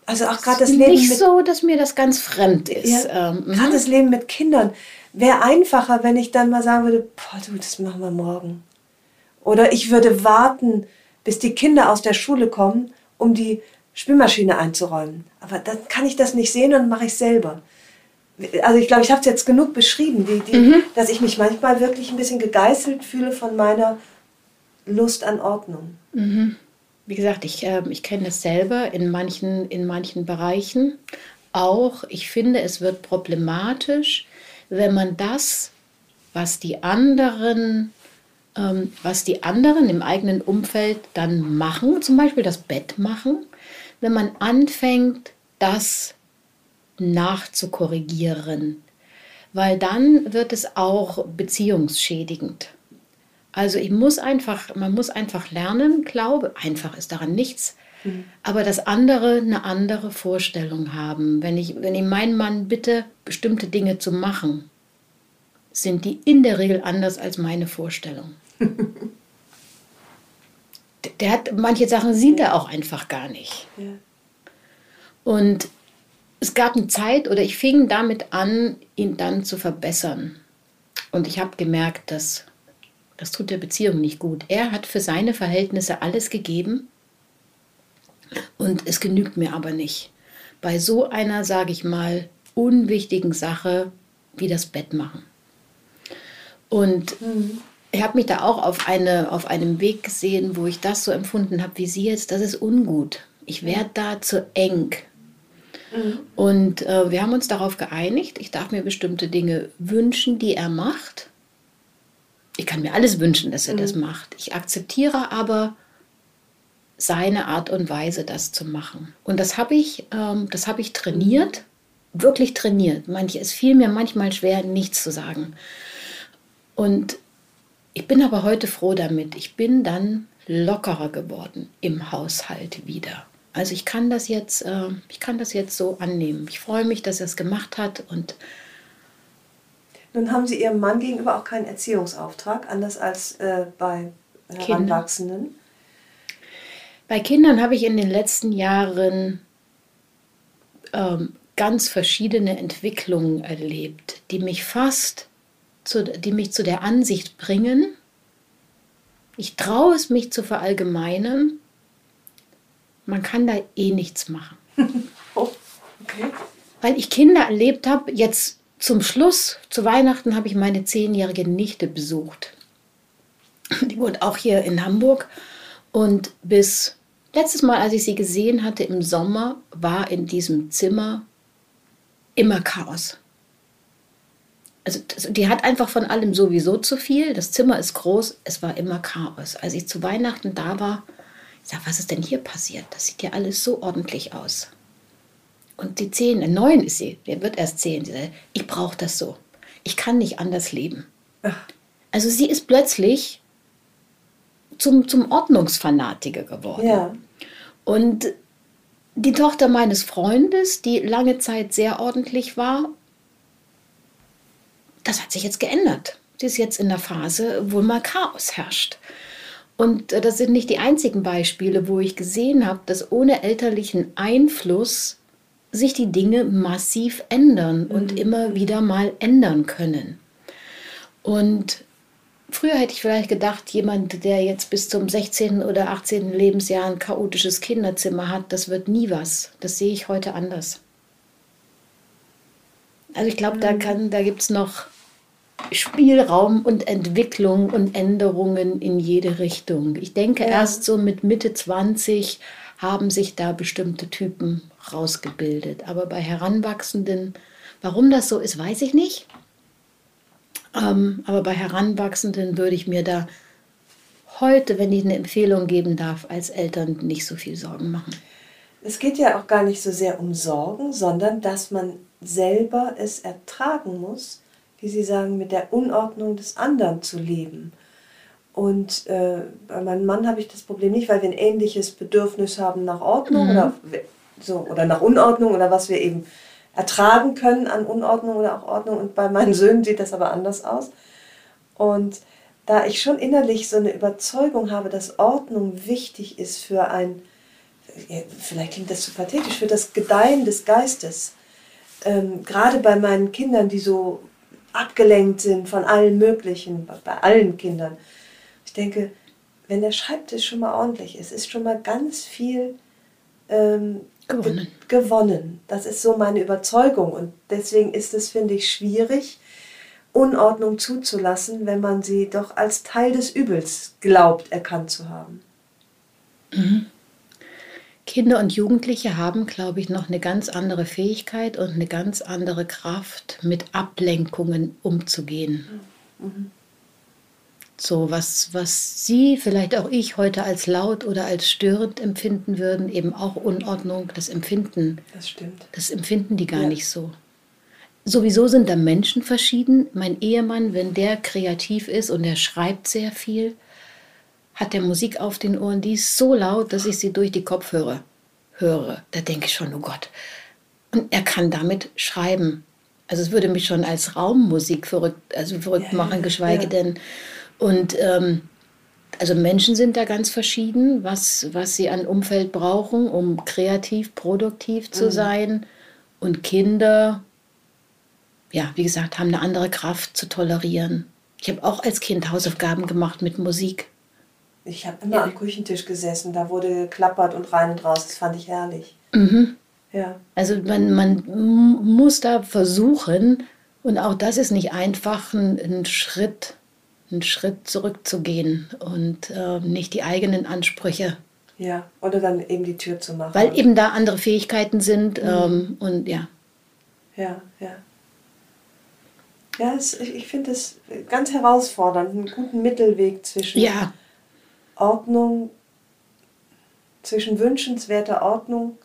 also auch gerade das Leben. Nicht mit, so, dass mir das ganz fremd ist. Ja, ähm, gerade mhm. das Leben mit Kindern wäre einfacher, wenn ich dann mal sagen würde, boah, du, das machen wir morgen. Oder ich würde warten, bis die Kinder aus der Schule kommen, um die Spülmaschine einzuräumen. Aber dann kann ich das nicht sehen und mache ich selber. Also ich glaube, ich habe es jetzt genug beschrieben, die, die, mhm. dass ich mich manchmal wirklich ein bisschen gegeißelt fühle von meiner Lust an Ordnung. Mhm. Wie gesagt, ich, äh, ich kenne das selber in manchen, in manchen Bereichen. Auch ich finde, es wird problematisch, wenn man das, was die anderen, ähm, was die anderen im eigenen Umfeld dann machen, zum Beispiel das Bett machen, wenn man anfängt, das nachzukorrigieren, weil dann wird es auch beziehungsschädigend. Also ich muss einfach, man muss einfach lernen, glaube, einfach ist daran nichts, mhm. aber dass andere eine andere Vorstellung haben. Wenn ich, wenn ich meinen Mann bitte, bestimmte Dinge zu machen, sind die in der Regel anders als meine Vorstellung. der hat manche Sachen sieht er auch einfach gar nicht. Ja. Und es gab eine Zeit oder ich fing damit an, ihn dann zu verbessern. Und ich habe gemerkt, dass das tut der Beziehung nicht gut. Er hat für seine Verhältnisse alles gegeben und es genügt mir aber nicht. Bei so einer, sage ich mal, unwichtigen Sache wie das Bett machen. Und mhm. ich habe mich da auch auf, eine, auf einem Weg gesehen, wo ich das so empfunden habe wie Sie jetzt, das ist ungut. Ich werde da zu eng. Mhm. Und äh, wir haben uns darauf geeinigt, ich darf mir bestimmte Dinge wünschen, die er macht. Ich kann mir alles wünschen, dass er mhm. das macht. Ich akzeptiere aber seine Art und Weise, das zu machen. Und das habe ich, ähm, das habe ich trainiert, wirklich trainiert. Manche, es fiel mir manchmal schwer, nichts zu sagen. Und ich bin aber heute froh damit. Ich bin dann lockerer geworden im Haushalt wieder. Also ich kann das jetzt, äh, ich kann das jetzt so annehmen. Ich freue mich, dass er es gemacht hat und nun haben Sie Ihrem Mann gegenüber auch keinen Erziehungsauftrag, anders als äh, bei Heranwachsenden. Kinder. Bei Kindern habe ich in den letzten Jahren ähm, ganz verschiedene Entwicklungen erlebt, die mich fast, zu, die mich zu der Ansicht bringen, ich traue es mich zu verallgemeinern, man kann da eh nichts machen. oh, okay. Weil ich Kinder erlebt habe, jetzt zum Schluss, zu Weihnachten, habe ich meine zehnjährige Nichte besucht. Die wohnt auch hier in Hamburg. Und bis letztes Mal, als ich sie gesehen hatte im Sommer, war in diesem Zimmer immer Chaos. Also die hat einfach von allem sowieso zu viel. Das Zimmer ist groß, es war immer Chaos. Als ich zu Weihnachten da war, ich sage, was ist denn hier passiert? Das sieht ja alles so ordentlich aus. Und die zehn, neun ist sie, der wird erst zehn. Sie sagt, ich brauche das so. Ich kann nicht anders leben. Ach. Also sie ist plötzlich zum, zum Ordnungsfanatiker geworden. Ja. Und die Tochter meines Freundes, die lange Zeit sehr ordentlich war, das hat sich jetzt geändert. Sie ist jetzt in der Phase, wo mal Chaos herrscht. Und äh, das sind nicht die einzigen Beispiele, wo ich gesehen habe, dass ohne elterlichen Einfluss sich die Dinge massiv ändern und mhm. immer wieder mal ändern können. Und früher hätte ich vielleicht gedacht, jemand, der jetzt bis zum 16. oder 18. Lebensjahr ein chaotisches Kinderzimmer hat, das wird nie was. Das sehe ich heute anders. Also ich glaube, da, mhm. da gibt es noch Spielraum und Entwicklung und Änderungen in jede Richtung. Ich denke, ja. erst so mit Mitte 20 haben sich da bestimmte Typen rausgebildet. Aber bei Heranwachsenden, warum das so ist, weiß ich nicht. Ähm, aber bei Heranwachsenden würde ich mir da heute, wenn ich eine Empfehlung geben darf, als Eltern nicht so viel Sorgen machen. Es geht ja auch gar nicht so sehr um Sorgen, sondern dass man selber es ertragen muss, wie Sie sagen, mit der Unordnung des anderen zu leben. Und äh, bei meinem Mann habe ich das Problem nicht, weil wir ein ähnliches Bedürfnis haben nach Ordnung mhm. oder, so, oder nach Unordnung oder was wir eben ertragen können an Unordnung oder auch Ordnung. Und bei meinen Söhnen sieht das aber anders aus. Und da ich schon innerlich so eine Überzeugung habe, dass Ordnung wichtig ist für ein, vielleicht klingt das zu pathetisch, für das Gedeihen des Geistes. Ähm, gerade bei meinen Kindern, die so abgelenkt sind von allen möglichen, bei allen Kindern, ich denke, wenn der Schreibtisch schon mal ordentlich ist, ist schon mal ganz viel ähm, Gewonnen. Ge gewonnen. Das ist so meine Überzeugung. Und deswegen ist es, finde ich, schwierig, Unordnung zuzulassen, wenn man sie doch als Teil des Übels glaubt, erkannt zu haben. Kinder und Jugendliche haben, glaube ich, noch eine ganz andere Fähigkeit und eine ganz andere Kraft, mit Ablenkungen umzugehen. So, was, was Sie, vielleicht auch ich, heute als laut oder als störend empfinden würden, eben auch Unordnung, das Empfinden, Das stimmt. das empfinden die gar Ja. nicht so. Sowieso sind da Menschen verschieden. Mein Ehemann, wenn der kreativ ist und er schreibt sehr viel, hat der Musik auf den Ohren, die ist so laut, dass ich sie durch die Kopfhörer höre. Da denke ich schon, oh Gott. Und er kann damit schreiben. Also es würde mich schon als Raummusik verrückt, also verrückt Ja, machen, geschweige ja. denn. Und ähm, also Menschen sind da ganz verschieden, was, was sie an Umfeld brauchen, um kreativ, produktiv Mhm. zu sein. Und Kinder, ja, wie gesagt, haben eine andere Kraft zu tolerieren. Ich habe auch als Kind Hausaufgaben gemacht mit Musik. Ich habe immer am Küchentisch gesessen, da wurde geklappert und rein und raus. Das fand ich herrlich. Mhm. Ja. Also man, man muss da versuchen, und auch das ist nicht einfach, einen, Schritt, einen Schritt zurückzugehen und äh, nicht die eigenen Ansprüche, Ja. Oder dann eben die Tür zu machen. weil eben da andere Fähigkeiten sind ähm, und ja. Ja, ja. Ja, es, ich, ich finde es ganz herausfordernd, einen guten Mittelweg zwischen Ja, Ordnung, zwischen wünschenswerter Ordnung,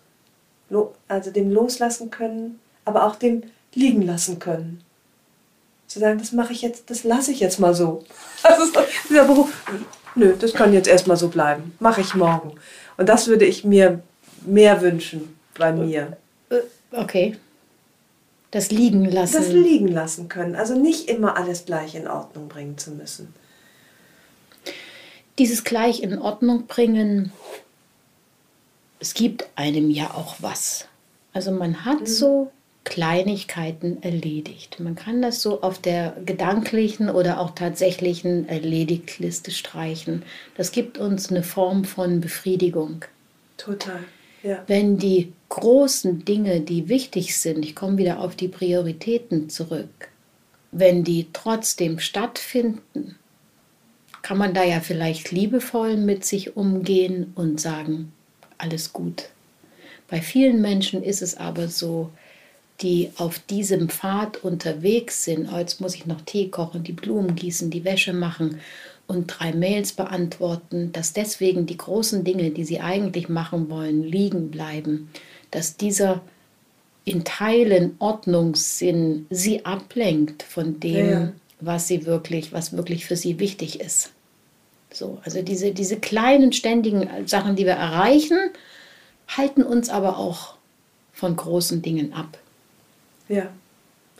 also dem loslassen können, aber auch dem liegen lassen können. Zu sagen, das mache ich jetzt, das lasse ich jetzt mal so. Das ist dieser Beruf. Nö, das kann jetzt erstmal so bleiben. Mache ich morgen. Und das würde ich mir mehr wünschen bei mir. okay. Das liegen lassen. Das liegen lassen können. Also nicht immer alles gleich in Ordnung bringen zu müssen. Dieses gleich in Ordnung bringen, es gibt einem ja auch was. Also man hat so Kleinigkeiten erledigt. Man kann das so auf der gedanklichen oder auch tatsächlichen Erledigtliste streichen. Das gibt uns eine Form von Befriedigung. Total. Ja. Wenn die großen Dinge, die wichtig sind, ich komme wieder auf die Prioritäten zurück, wenn die trotzdem stattfinden, kann man da ja vielleicht liebevoll mit sich umgehen und sagen, alles gut. Bei vielen Menschen ist es aber so, die auf diesem Pfad unterwegs sind, oh, jetzt muss ich noch Tee kochen, die Blumen gießen, die Wäsche machen und drei Mails beantworten, dass deswegen die großen Dinge, die sie eigentlich machen wollen, liegen bleiben, dass dieser in Teilen Ordnungssinn sie ablenkt von dem, Ja, was sie wirklich, was wirklich für sie wichtig ist. So, also diese, diese kleinen, ständigen Sachen, die wir erreichen, halten uns aber auch von großen Dingen ab. Ja.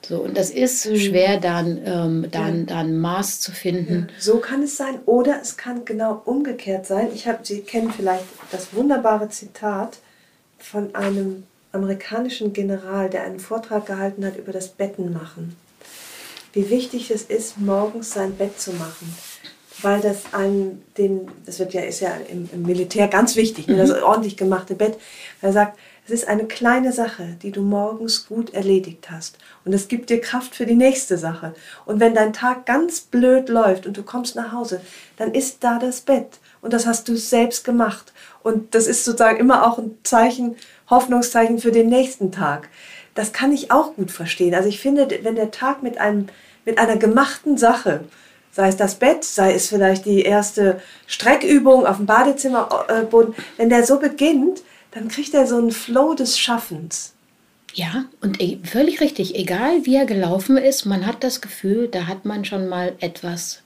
So, und das ist schwer, dann, ähm, dann, dann Maß zu finden. So kann es sein. Oder es kann genau umgekehrt sein. Ich habe, Sie kennen vielleicht das wunderbare Zitat von einem amerikanischen General, der einen Vortrag gehalten hat über das Bettenmachen. Wie wichtig es ist, morgens sein Bett zu machen. Weil das einem, den, das wird ja, ist ja im, im Militär ganz wichtig, ne, das ordentlich gemachte Bett. Er sagt, es ist eine kleine Sache, die du morgens gut erledigt hast. Und es gibt dir Kraft für die nächste Sache. Und wenn dein Tag ganz blöd läuft und du kommst nach Hause, dann ist da das Bett. Und das hast du selbst gemacht. Und das ist sozusagen immer auch ein Zeichen, Hoffnungszeichen für den nächsten Tag. Das kann ich auch gut verstehen. Also ich finde, wenn der Tag mit, einem, mit einer gemachten Sache, sei es das Bett, sei es vielleicht die erste Streckübung auf dem Badezimmerboden, wenn der so beginnt, dann kriegt er so einen Flow des Schaffens. Ja, und völlig richtig, egal wie er gelaufen ist, man hat das Gefühl, da hat man schon mal etwas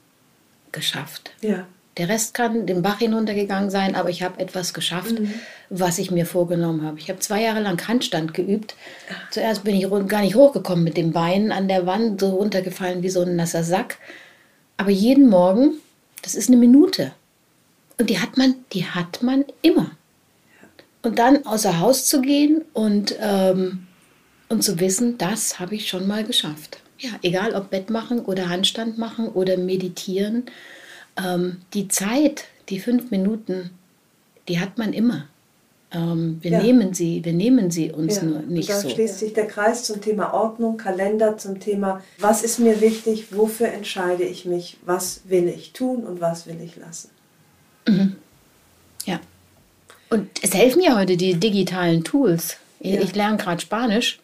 geschafft. Ja. Der Rest kann den Bach hinuntergegangen sein, aber ich habe etwas geschafft, was ich mir vorgenommen habe. Ich habe zwei Jahre lang Handstand geübt. Zuerst bin ich gar nicht hochgekommen mit dem Bein an der Wand, so runtergefallen wie so ein nasser Sack. Aber jeden Morgen, das ist eine Minute. Und die hat man, die hat man immer. Und dann außer Haus zu gehen und, ähm, und zu wissen, das habe ich schon mal geschafft. Ja, egal ob Bett machen oder Handstand machen oder meditieren. Ähm, die Zeit, die fünf Minuten, die hat man immer. Ähm, wir, Ja. nehmen sie, wir nehmen sie uns Ja, nur und nicht da so. schließt sich der Kreis zum Thema Ordnung, Kalender, zum Thema, was ist mir wichtig, wofür entscheide ich mich, was will ich tun und was will ich lassen. Ja. Und es helfen ja heute die digitalen Tools. Ich, Ja. ich lerne gerade Spanisch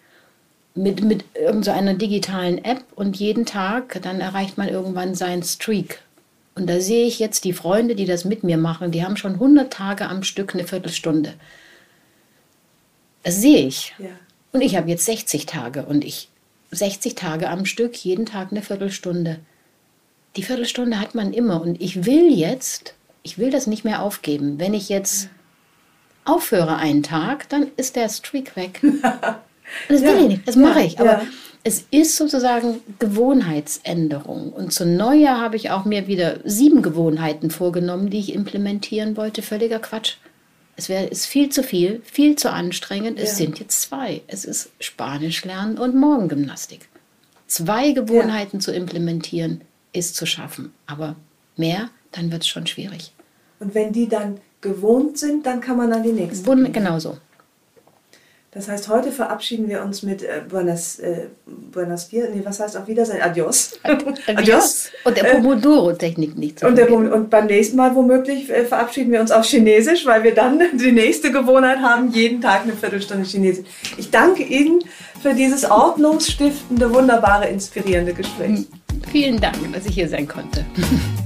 mit, mit irgendeiner so einer digitalen App und jeden Tag, dann erreicht man irgendwann seinen Streak. Und da sehe ich jetzt die Freunde, die das mit mir machen, die haben schon 100 Tage am Stück eine Viertelstunde. Das sehe ich. Ja. Und ich habe jetzt 60 Tage und ich 60 Tage am Stück, jeden Tag eine Viertelstunde. Die Viertelstunde hat man immer und ich will jetzt, ich will das nicht mehr aufgeben. Wenn ich jetzt aufhöre einen Tag, dann ist der Streak weg. Das will Ja. ich nicht, das Ja, mache ich. Aber ja. es ist sozusagen Gewohnheitsänderung. Und zu Neujahr habe ich auch mir wieder sieben Gewohnheiten vorgenommen, die ich implementieren wollte. Völliger Quatsch. Es wäre ist viel zu viel, viel zu anstrengend. Es Ja. sind jetzt zwei. Es ist Spanisch lernen und Morgengymnastik. Zwei Gewohnheiten zu implementieren ist zu schaffen. Aber mehr, dann wird es schon schwierig. Und wenn die dann gewohnt sind, dann kann man an die nächste. Wund- gehen. Das heißt, heute verabschieden wir uns mit äh, Buenas, äh, Buenas Dias, nee, was heißt auf Wiedersehen? Adios. Adios. Und der Pomodoro-Technik nicht Und, der, und beim nächsten Mal womöglich äh, verabschieden wir uns auf Chinesisch, weil wir dann die nächste Gewohnheit haben, jeden Tag eine Viertelstunde Chinesisch. Ich danke Ihnen für dieses ordnungsstiftende, wunderbare, inspirierende Gespräch. Vielen Dank, dass ich hier sein konnte.